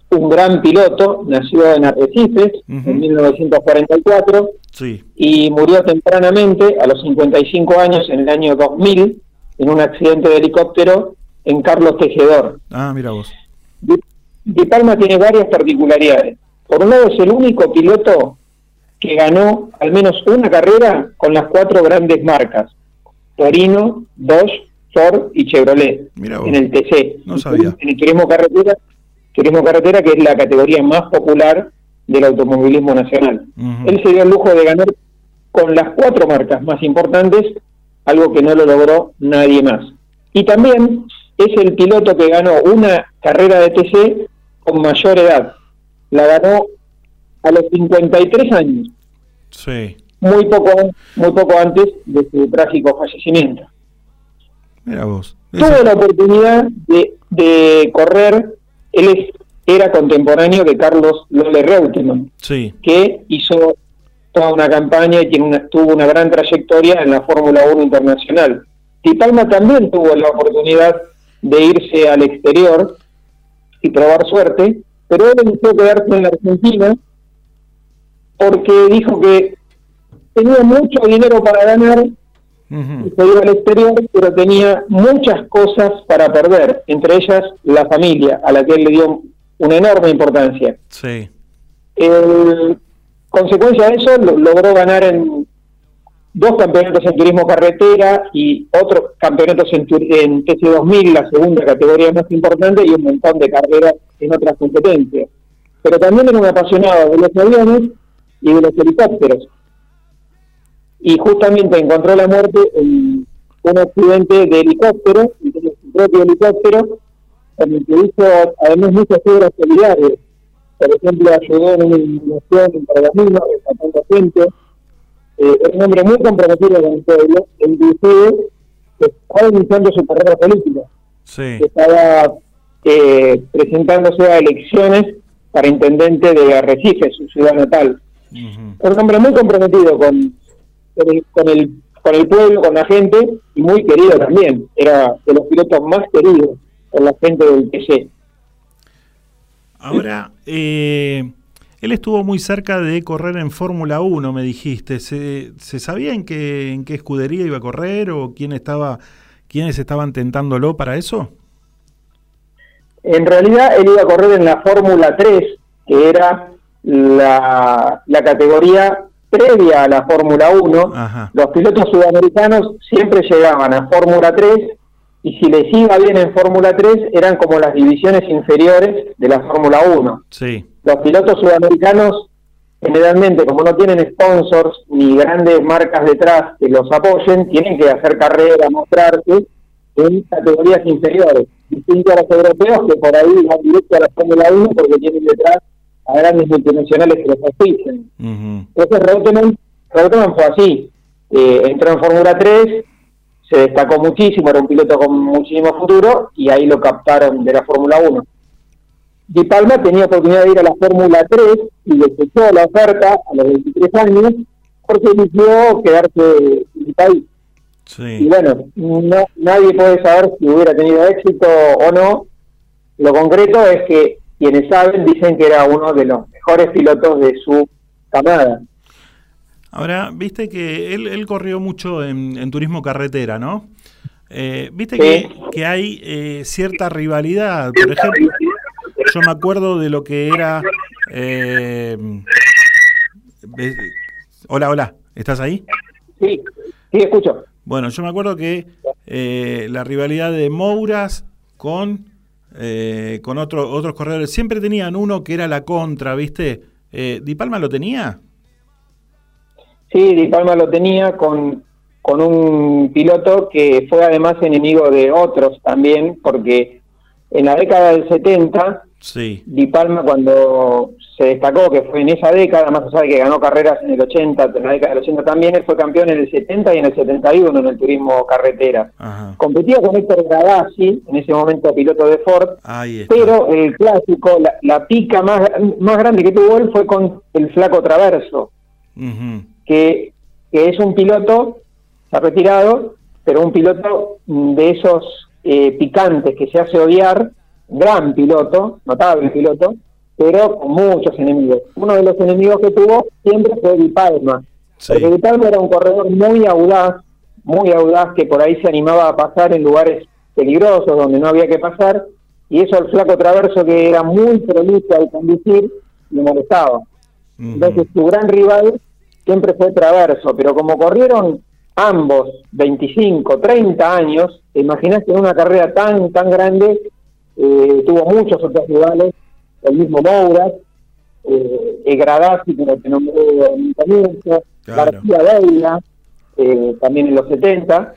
un gran piloto, nació en Arrecifes en 1944 Sí. y murió tempranamente, a los 55 años, en el año 2000, en un accidente de helicóptero en Carlos Tejedor. Ah, mira vos. Di, Di Palma tiene varias particularidades. Por un lado, es el único piloto que ganó al menos una carrera con las cuatro grandes marcas: Torino, Dodge, Ford y Chevrolet Mira vos. en el TC. No sabía. En el turismo carretera, turismo carretera que es la categoría más popular del automovilismo nacional. Él se dio el lujo de ganar con las cuatro marcas más importantes algo que no lo logró nadie más. Y también es el piloto que ganó una carrera de TC con mayor edad. La ganó a los 53 años, Sí. muy poco, muy poco antes de su trágico fallecimiento. Mira vos. Tuvo la oportunidad de, de correr, él es- era contemporáneo de Carlos Lole Reutemann, Sí. que hizo toda una campaña y tiene una- tuvo una gran trayectoria en la Fórmula 1 internacional. Palma también tuvo la oportunidad de irse al exterior y probar suerte, pero él eligió quedarse en la Argentina porque dijo que tenía mucho dinero para ganar y se iba al exterior, pero tenía muchas cosas para perder, entre ellas la familia, a la que él le dio una enorme importancia. Sí. El- consecuencia de eso, lo- logró ganar en dos campeonatos en turismo carretera y otros campeonatos en, en TC2000, la segunda categoría más importante, y un montón de carreras en otras competencias. Pero también era un apasionado de los aviones y de los helicópteros. Y justamente encontró la muerte en un accidente de helicóptero, su propio helicóptero, en el que hizo además muchas obras solidarias por ejemplo, ayudó en una inundación en Pergamino, rescatando gente. Eh, era un hombre muy comprometido con el pueblo, e inclusive que estaba iniciando su carrera política, Sí. que estaba eh, presentándose a elecciones para intendente de Arrecife, su ciudad natal. Era un hombre muy comprometido con, con, el, con, el, con el pueblo, con la gente, y muy querido también. Era de los pilotos más queridos por la gente del TC. Ahora, eh, él estuvo muy cerca de correr en Fórmula 1, me dijiste. ¿Se, se sabía en qué, en qué escudería iba a correr o quién estaba, quiénes estaban tentándolo para eso? En realidad él iba a correr en la Fórmula 3, que era la, la categoría previa a la Fórmula 1. Los pilotos sudamericanos siempre llegaban a Fórmula 3 y si les iba bien en Fórmula 3 eran como las divisiones inferiores de la Fórmula 1. Sí. Los pilotos sudamericanos generalmente como no tienen sponsors ni grandes marcas detrás que los apoyen, tienen que hacer carrera, mostrarse en categorías inferiores, distinto a los europeos que por ahí van directo a la Fórmula 1 porque tienen detrás a grandes multinacionales que los auspician. Entonces Reutemann, Reutemann fue así, Eh, entró en Fórmula 3, se destacó muchísimo, era un piloto con muchísimo futuro y ahí lo captaron de la Fórmula 1. Di Palma tenía oportunidad de ir a la Fórmula 3 y desechó la oferta a los 23 años porque eligió quedarse en el país. Y bueno, no, nadie puede saber si hubiera tenido éxito o no. Lo concreto es que quienes saben dicen que era uno de los mejores pilotos de su camada. Ahora, viste que él, él corrió mucho en, en turismo carretera, ¿no? Eh, viste Sí. que, que hay eh, cierta rivalidad. Por ejemplo, yo me acuerdo de lo que era... eh, eh, hola, hola, ¿estás ahí? Sí, sí, escucho. Bueno, yo me acuerdo que eh, la rivalidad de Mouras con, eh, con otro- otros corredores, siempre tenían uno que era la contra, ¿viste? Eh, ¿Di Palma lo tenía? Sí, Di Palma lo tenía con, con un piloto que fue además enemigo de otros también, porque en la década del 70 Sí. Di Palma cuando se destacó, que fue en esa década, más allá de que ganó carreras en el 80, en la década del 80 también, él fue campeón en el 70 y en el 71 en el turismo carretera. Competía con Héctor Gradasi, en ese momento piloto de Ford, pero el clásico, la, la pica más, más grande que tuvo él fue con el flaco Traverso. Que, que es un piloto, se ha retirado, pero un piloto de esos eh, picantes que se hace odiar, gran piloto, notable piloto, pero con muchos enemigos. Uno de los enemigos que tuvo siempre fue Di Palma, porque Di Palma era un corredor muy audaz, muy audaz, que por ahí se animaba a pasar en lugares peligrosos donde no había que pasar, y eso al flaco traverso que era muy prolijo al conducir, le molestaba. Entonces su gran rival siempre fue Traverso, pero como corrieron ambos 25, 30 años, te imaginas que en una carrera tan tan grande eh, tuvo muchos otros rivales, el mismo Mouras, eh, el Gradasi, que nombré en el comienzo, Claro. García Veiga, eh, también en los 70.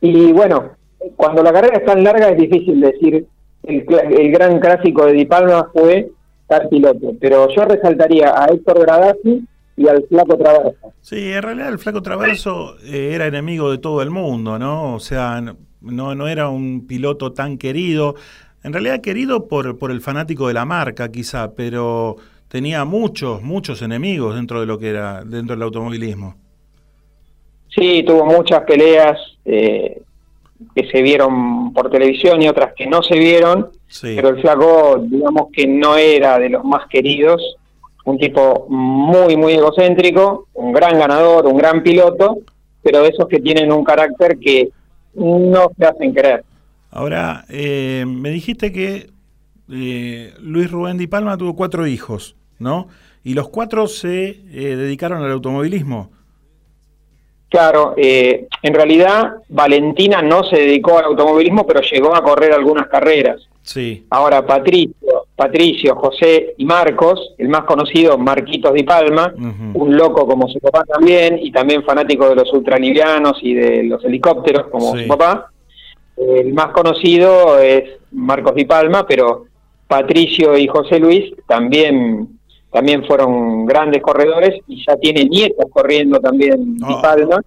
Y bueno, cuando la carrera es tan larga es difícil decir el, el gran clásico de Di Palma fue tal piloto, pero yo resaltaría a Héctor Gradazzi y al Flaco Traversa. Sí, en realidad el Flaco Traverso eh, era enemigo de todo el mundo, ¿no? O sea, no, no era un piloto tan querido. En realidad querido por, por el fanático de la marca, quizá, pero tenía muchos, muchos enemigos dentro de lo que era, dentro del automovilismo. Sí, tuvo muchas peleas eh, que se vieron por televisión y otras que no se vieron, Sí. pero el flaco, digamos que no era de los más queridos, un tipo muy, muy egocéntrico, un gran ganador, un gran piloto, pero de esos que tienen un carácter que no se hacen querer. Ahora, eh, me dijiste que eh, Luis Rubén Di Palma tuvo cuatro hijos, ¿no? Y los cuatro se eh, dedicaron al automovilismo. Claro, eh, en realidad Valentina no se dedicó al automovilismo, pero llegó a correr algunas carreras. Sí. Ahora Patricio, Patricio, José y Marcos, el más conocido Marquitos Di Palma, un loco como su papá también, y también fanático de los ultralivianos y de los helicópteros como Sí. su papá. El más conocido es Marcos Di Palma, pero Patricio y José Luis también también fueron grandes corredores y ya tiene nietos corriendo también Di Palma.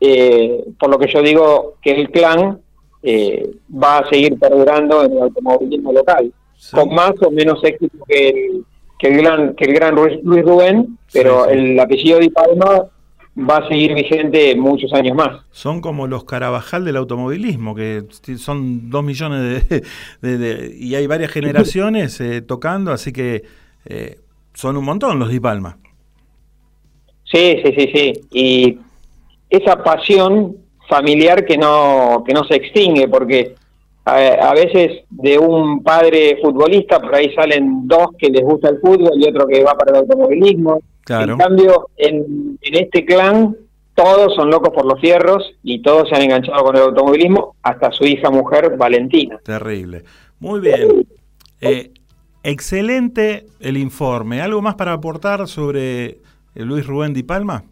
Eh, por lo que yo digo que el clan eh, va a seguir perdurando en el automovilismo local, con más o menos éxito que el, que el gran que el gran Luis, Luis Rubén, pero Sí, sí. el apellido Di Palma va a seguir vigente muchos años más. Son como los Carabajal del automovilismo, que son dos millones de, de- de- y hay varias generaciones eh, tocando, así que eh, son un montón los Di Palma. Sí, sí, sí, sí. Y esa pasión familiar que no, que no se extingue, porque a, veces de un padre futbolista por ahí salen dos que les gusta el fútbol y otro que va para el automovilismo. Claro. En cambio, en, en este clan todos son locos por los fierros y todos se han enganchado con el automovilismo, hasta su hija mujer, Valentina. Terrible. Muy bien. Eh, excelente el informe. ¿Algo más para aportar sobre Luis Rubén Di Palma?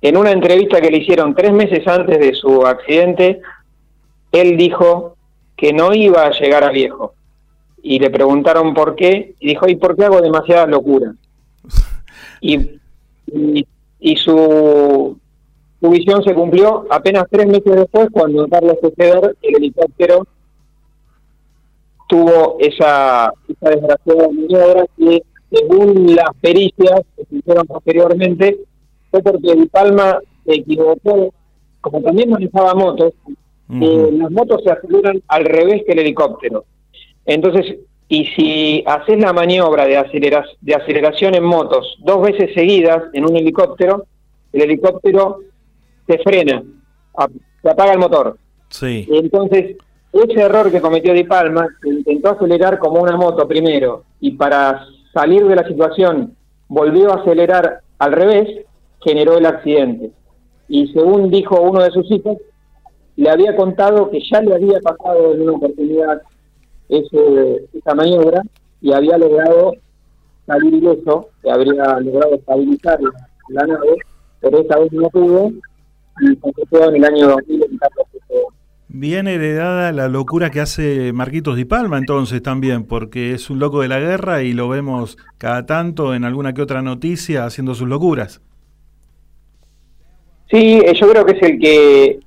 En una entrevista que le hicieron tres meses antes de su accidente, él dijo que no iba a llegar a viejo. Y le preguntaron por qué, y dijo, ¿y por qué hago demasiada locura? Y, y, y su, su visión se cumplió apenas tres meses después, cuando Carlos Ceder, el helicóptero, tuvo esa, esa desgraciada maniobra que, según las pericias que se hicieron posteriormente, fue porque Di Palma se equivocó, como también manejaba motos, eh, las motos se aceleran al revés que el helicóptero. Entonces, y si haces la maniobra de, acelera- de aceleración en motos dos veces seguidas en un helicóptero, el helicóptero se frena, se apaga el motor. Sí. Entonces, ese error que cometió Di Palma, que intentó acelerar como una moto primero y para salir de la situación volvió a acelerar al revés, generó el accidente. Y según dijo uno de sus hijos, le había contado que ya le había pasado en una oportunidad ese, esa maniobra y había logrado salir ileso, que habría logrado estabilizar la, nave, pero esta vez no pudo y se en el año 2000 en Carlos Ceder. Bien heredada la locura que hace Marquitos Di Palma entonces también, porque es un loco de la guerra y lo vemos cada tanto en alguna que otra noticia haciendo sus locuras. Sí, eh, yo creo que es el que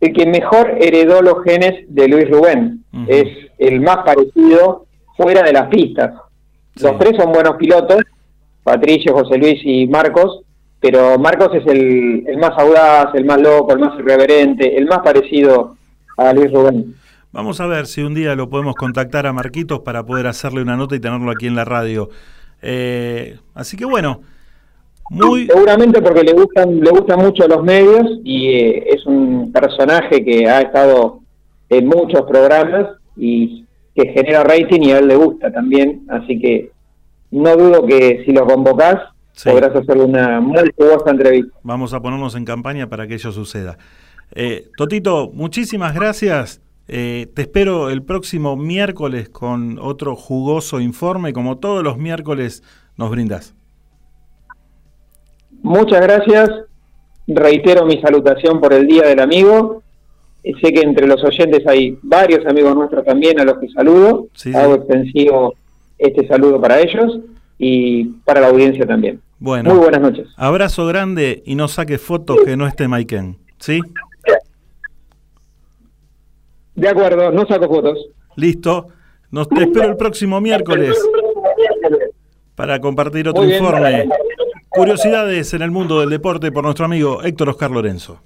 el que mejor heredó los genes de Luis Rubén. Es el más parecido fuera de las pistas. Los tres son buenos pilotos, Patricio, José Luis y Marcos, pero Marcos es el, el más audaz, el más loco, el más irreverente, el más parecido a Luis Rubén. Vamos a ver si un día lo podemos contactar a Marquitos para poder hacerle una nota y tenerlo aquí en la radio. Eh, así que bueno, muy... Seguramente porque le gustan, le gustan mucho los medios y eh, es un personaje que ha estado en muchos programas y que genera rating y a él le gusta también, así que no dudo que si lo convocás podrás hacer una muy jugosa entrevista. Vamos a ponernos en campaña para que ello suceda. Eh, Totito, muchísimas gracias. Eh, te espero el próximo miércoles con otro jugoso informe, como todos los miércoles nos brindas. Muchas gracias. Reitero mi salutación por el Día del Amigo. Eh, Sé que entre los oyentes hay varios amigos nuestros también a los que saludo. Sí, sí. Hago extensivo este saludo para ellos y para la audiencia también. Bueno. Muy buenas noches. Abrazo grande y no saque fotos que no esté Maiken. ¿Sí? De acuerdo, no saco fotos. Listo. Nos te espero el próximo miércoles para compartir otro informe. Curiosidades en el mundo del deporte por nuestro amigo Héctor Oscar Lorenzo.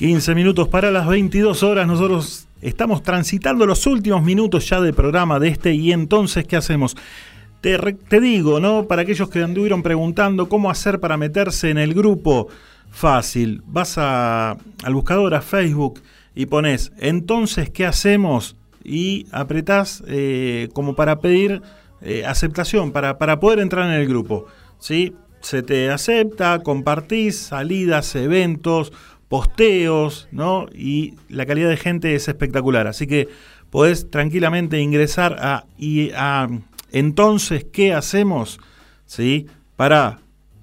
15 minutos para las 22 horas. Nosotros estamos transitando los últimos minutos ya de programa de este. Y entonces, ¿qué hacemos? Te, te digo, ¿no? Para aquellos que anduvieron preguntando cómo hacer para meterse en el grupo, fácil. Vas a- al buscador, a Facebook, y pones, entonces, ¿qué hacemos? Y apretás eh, como para pedir eh, aceptación, para, para poder entrar en el grupo. ¿sí? Se te acepta, compartís salidas, eventos, posteos, ¿no? Y la calidad de gente es espectacular. Así que podés tranquilamente ingresar a, y a entonces, ¿qué hacemos? ¿Sí? Para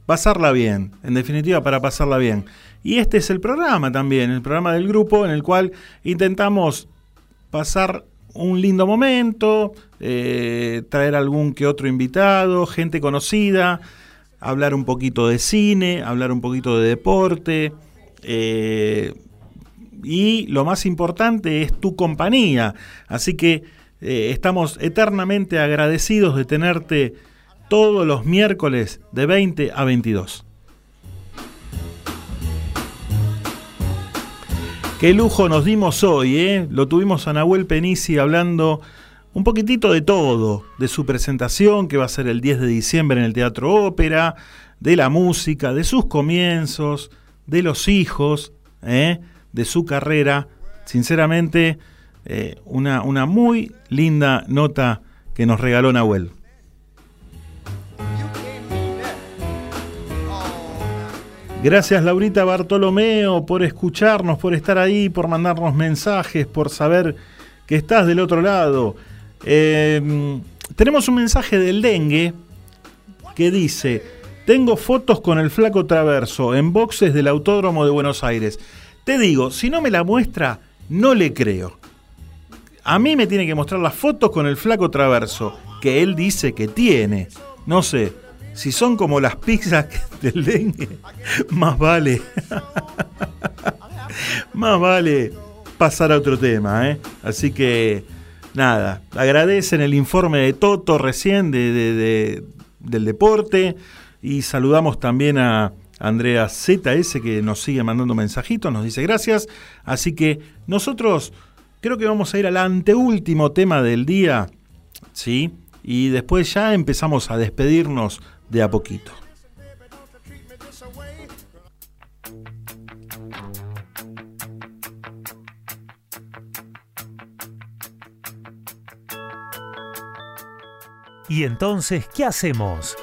pasarla bien, en definitiva, para pasarla bien. Y este es el programa también, el programa del grupo en el cual intentamos pasar un lindo momento, eh, traer algún que otro invitado, gente conocida, hablar un poquito de cine, hablar un poquito de deporte. Eh, y lo más importante es tu compañía. Así que eh, estamos eternamente agradecidos de tenerte todos los miércoles de 20 a 22. Qué lujo nos dimos hoy, ¿eh? Lo tuvimos a Nahuel Penisi hablando un poquitito de todo, de su presentación que va a ser el 10 de diciembre en el Teatro Ópera, de la música, de sus comienzos, de los hijos, ¿eh? de su carrera. Sinceramente, eh, una, una muy linda nota que nos regaló Nahuel. Gracias Laurita Bartolomeo por escucharnos, por estar ahí, por mandarnos mensajes, por saber que estás del otro lado. Eh, tenemos un mensaje del dengue que dice, tengo fotos con el flaco traverso en boxes del Autódromo de Buenos Aires. Te digo, si no me la muestra, no le creo. A mí me tiene que mostrar las fotos con el flaco traverso, que él dice que tiene. No sé, si son como las pizzas del dengue, más vale. más vale pasar a otro tema, ¿eh? Así que, nada, agradecen el informe de Toto recién de, de- de- del deporte y saludamos también a Andrea ZS que nos sigue mandando mensajitos, nos dice gracias. Así que nosotros creo que vamos a ir al anteúltimo tema del día, ¿sí? Y después ya empezamos a despedirnos de a poquito. ¿Y entonces qué hacemos?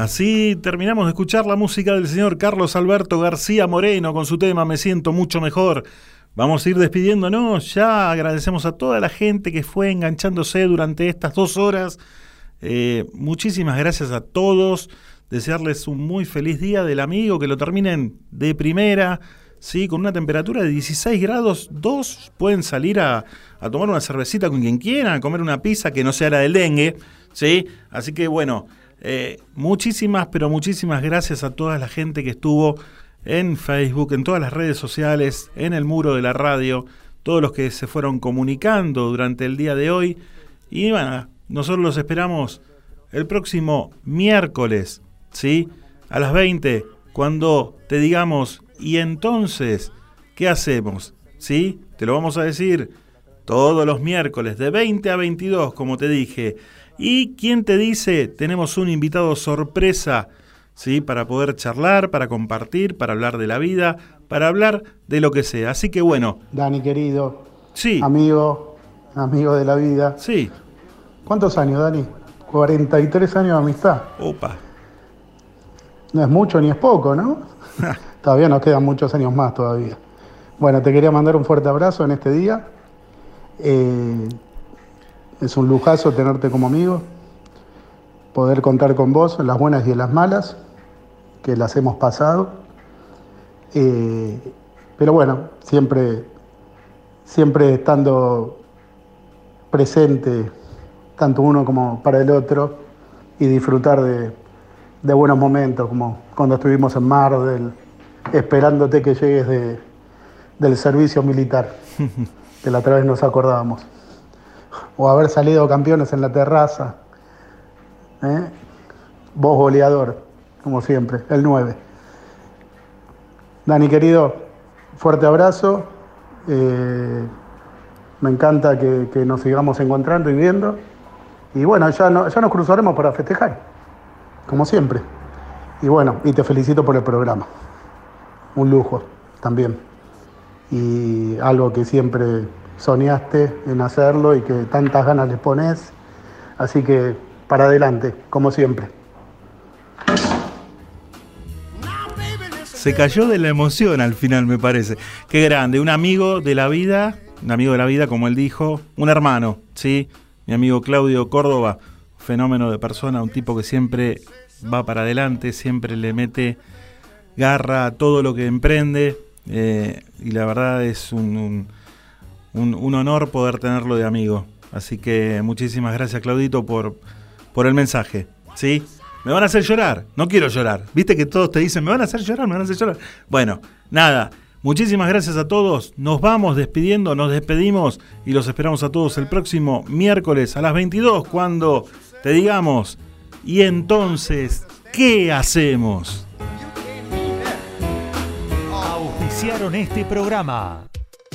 Así terminamos de escuchar la música del señor Carlos Alberto García Moreno con su tema Me siento mucho mejor. Vamos a ir despidiéndonos, ya agradecemos a toda la gente que fue enganchándose durante estas dos horas. Eh, muchísimas gracias a todos, desearles un muy feliz día del amigo, que lo terminen de primera, ¿sí? con una temperatura de 16 grados 2, pueden salir a, a tomar una cervecita con quien quieran, a comer una pizza que no sea la del dengue, ¿sí? así que bueno, eh, muchísimas, pero muchísimas gracias a toda la gente que estuvo en Facebook, en todas las redes sociales, en el muro de la radio, todos los que se fueron comunicando durante el día de hoy. Y bueno, nosotros los esperamos el próximo miércoles, ¿sí? A las 20, cuando te digamos, y entonces, ¿qué hacemos? ¿Sí? Te lo vamos a decir todos los miércoles, de 20 a 22, como te dije. Y quién te dice, tenemos un invitado sorpresa ¿sí? Para poder charlar, para compartir, para hablar de la vida, para hablar de lo que sea. Así que bueno. Dani, querido. Sí. Amigo, amigo de la vida. Sí. ¿Cuántos años, Dani? 43 años de amistad. Opa. No es mucho ni es poco, ¿no? todavía nos quedan muchos años más todavía. Bueno, te quería mandar un fuerte abrazo en este día. Eh, es un lujazo tenerte como amigo, poder contar con vos en las buenas y en las malas que las hemos pasado. Eh, pero bueno, siempre, siempre estando presente, tanto uno como para el otro, y disfrutar de, de buenos momentos, como cuando estuvimos en Mar del, esperándote que llegues de, del servicio militar, que la otra vez nos acordábamos. O haber salido campeones en la terraza. ¿eh? Vos goleador, como siempre, el 9. Dani querido, fuerte abrazo. Eh, me encanta que, que nos sigamos encontrando y viendo. Y bueno, ya, no- ya nos cruzaremos para festejar, como siempre. Y bueno, y te felicito por el programa. Un lujo también. Y algo que siempre soñaste en hacerlo y que tantas ganas le pones. Así que para adelante, como siempre. Se cayó de la emoción al final, me parece. Qué grande, un amigo de la vida, un amigo de la vida, como él dijo, un hermano, ¿sí? Mi amigo Claudio Córdoba, fenómeno de persona, un tipo que siempre va para adelante, siempre le mete garra a todo lo que emprende. eh, y la verdad es un, un- un- un honor poder tenerlo de amigo. Así que muchísimas gracias, Claudito, por, por el mensaje. ¿Sí? Me van a hacer llorar. No quiero llorar. Viste que todos te dicen, me van a hacer llorar, me van a hacer llorar. Bueno, nada. Muchísimas gracias a todos. Nos vamos despidiendo, nos despedimos y los esperamos a todos el próximo miércoles a las 22 cuando te digamos, y entonces, ¿qué hacemos? Auspiciaron este programa.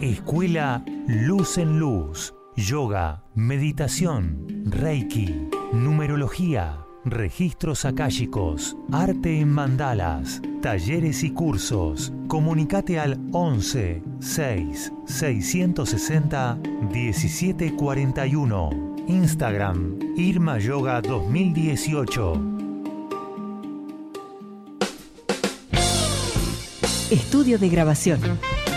Escuela Luz en Luz. Yoga, meditación, Reiki, numerología, registros akáshicos, arte en mandalas, talleres y cursos. Comunicate al 11 6 660 1741. Instagram Irma Yoga 2018. Estudio de grabación.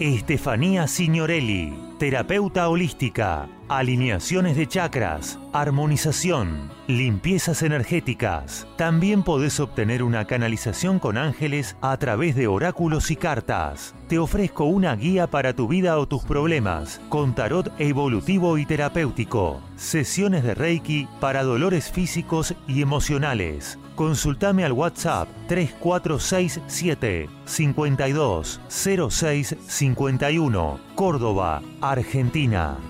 Estefanía Signorelli, terapeuta holística. alineaciones de chakras, armonización, limpiezas energéticas. También podés obtener una canalización con ángeles a través de oráculos y cartas. Te ofrezco una guía para tu vida o tus problemas con tarot evolutivo y terapéutico. Sesiones de Reiki para dolores físicos y emocionales. Consultame al WhatsApp 3467 52 06 51, Córdoba, Argentina.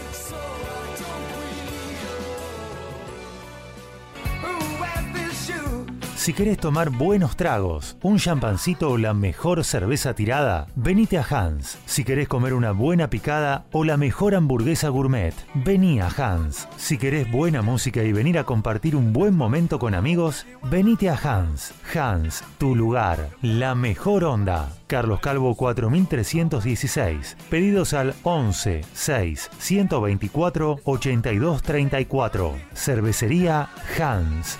Si querés tomar buenos tragos, un champancito o la mejor cerveza tirada, venite a Hans. Si querés comer una buena picada o la mejor hamburguesa gourmet, vení a Hans. Si querés buena música y venir a compartir un buen momento con amigos, venite a Hans. Hans, tu lugar, la mejor onda. Carlos Calvo 4316. Pedidos al 11 6 124 82 34. Cervecería Hans.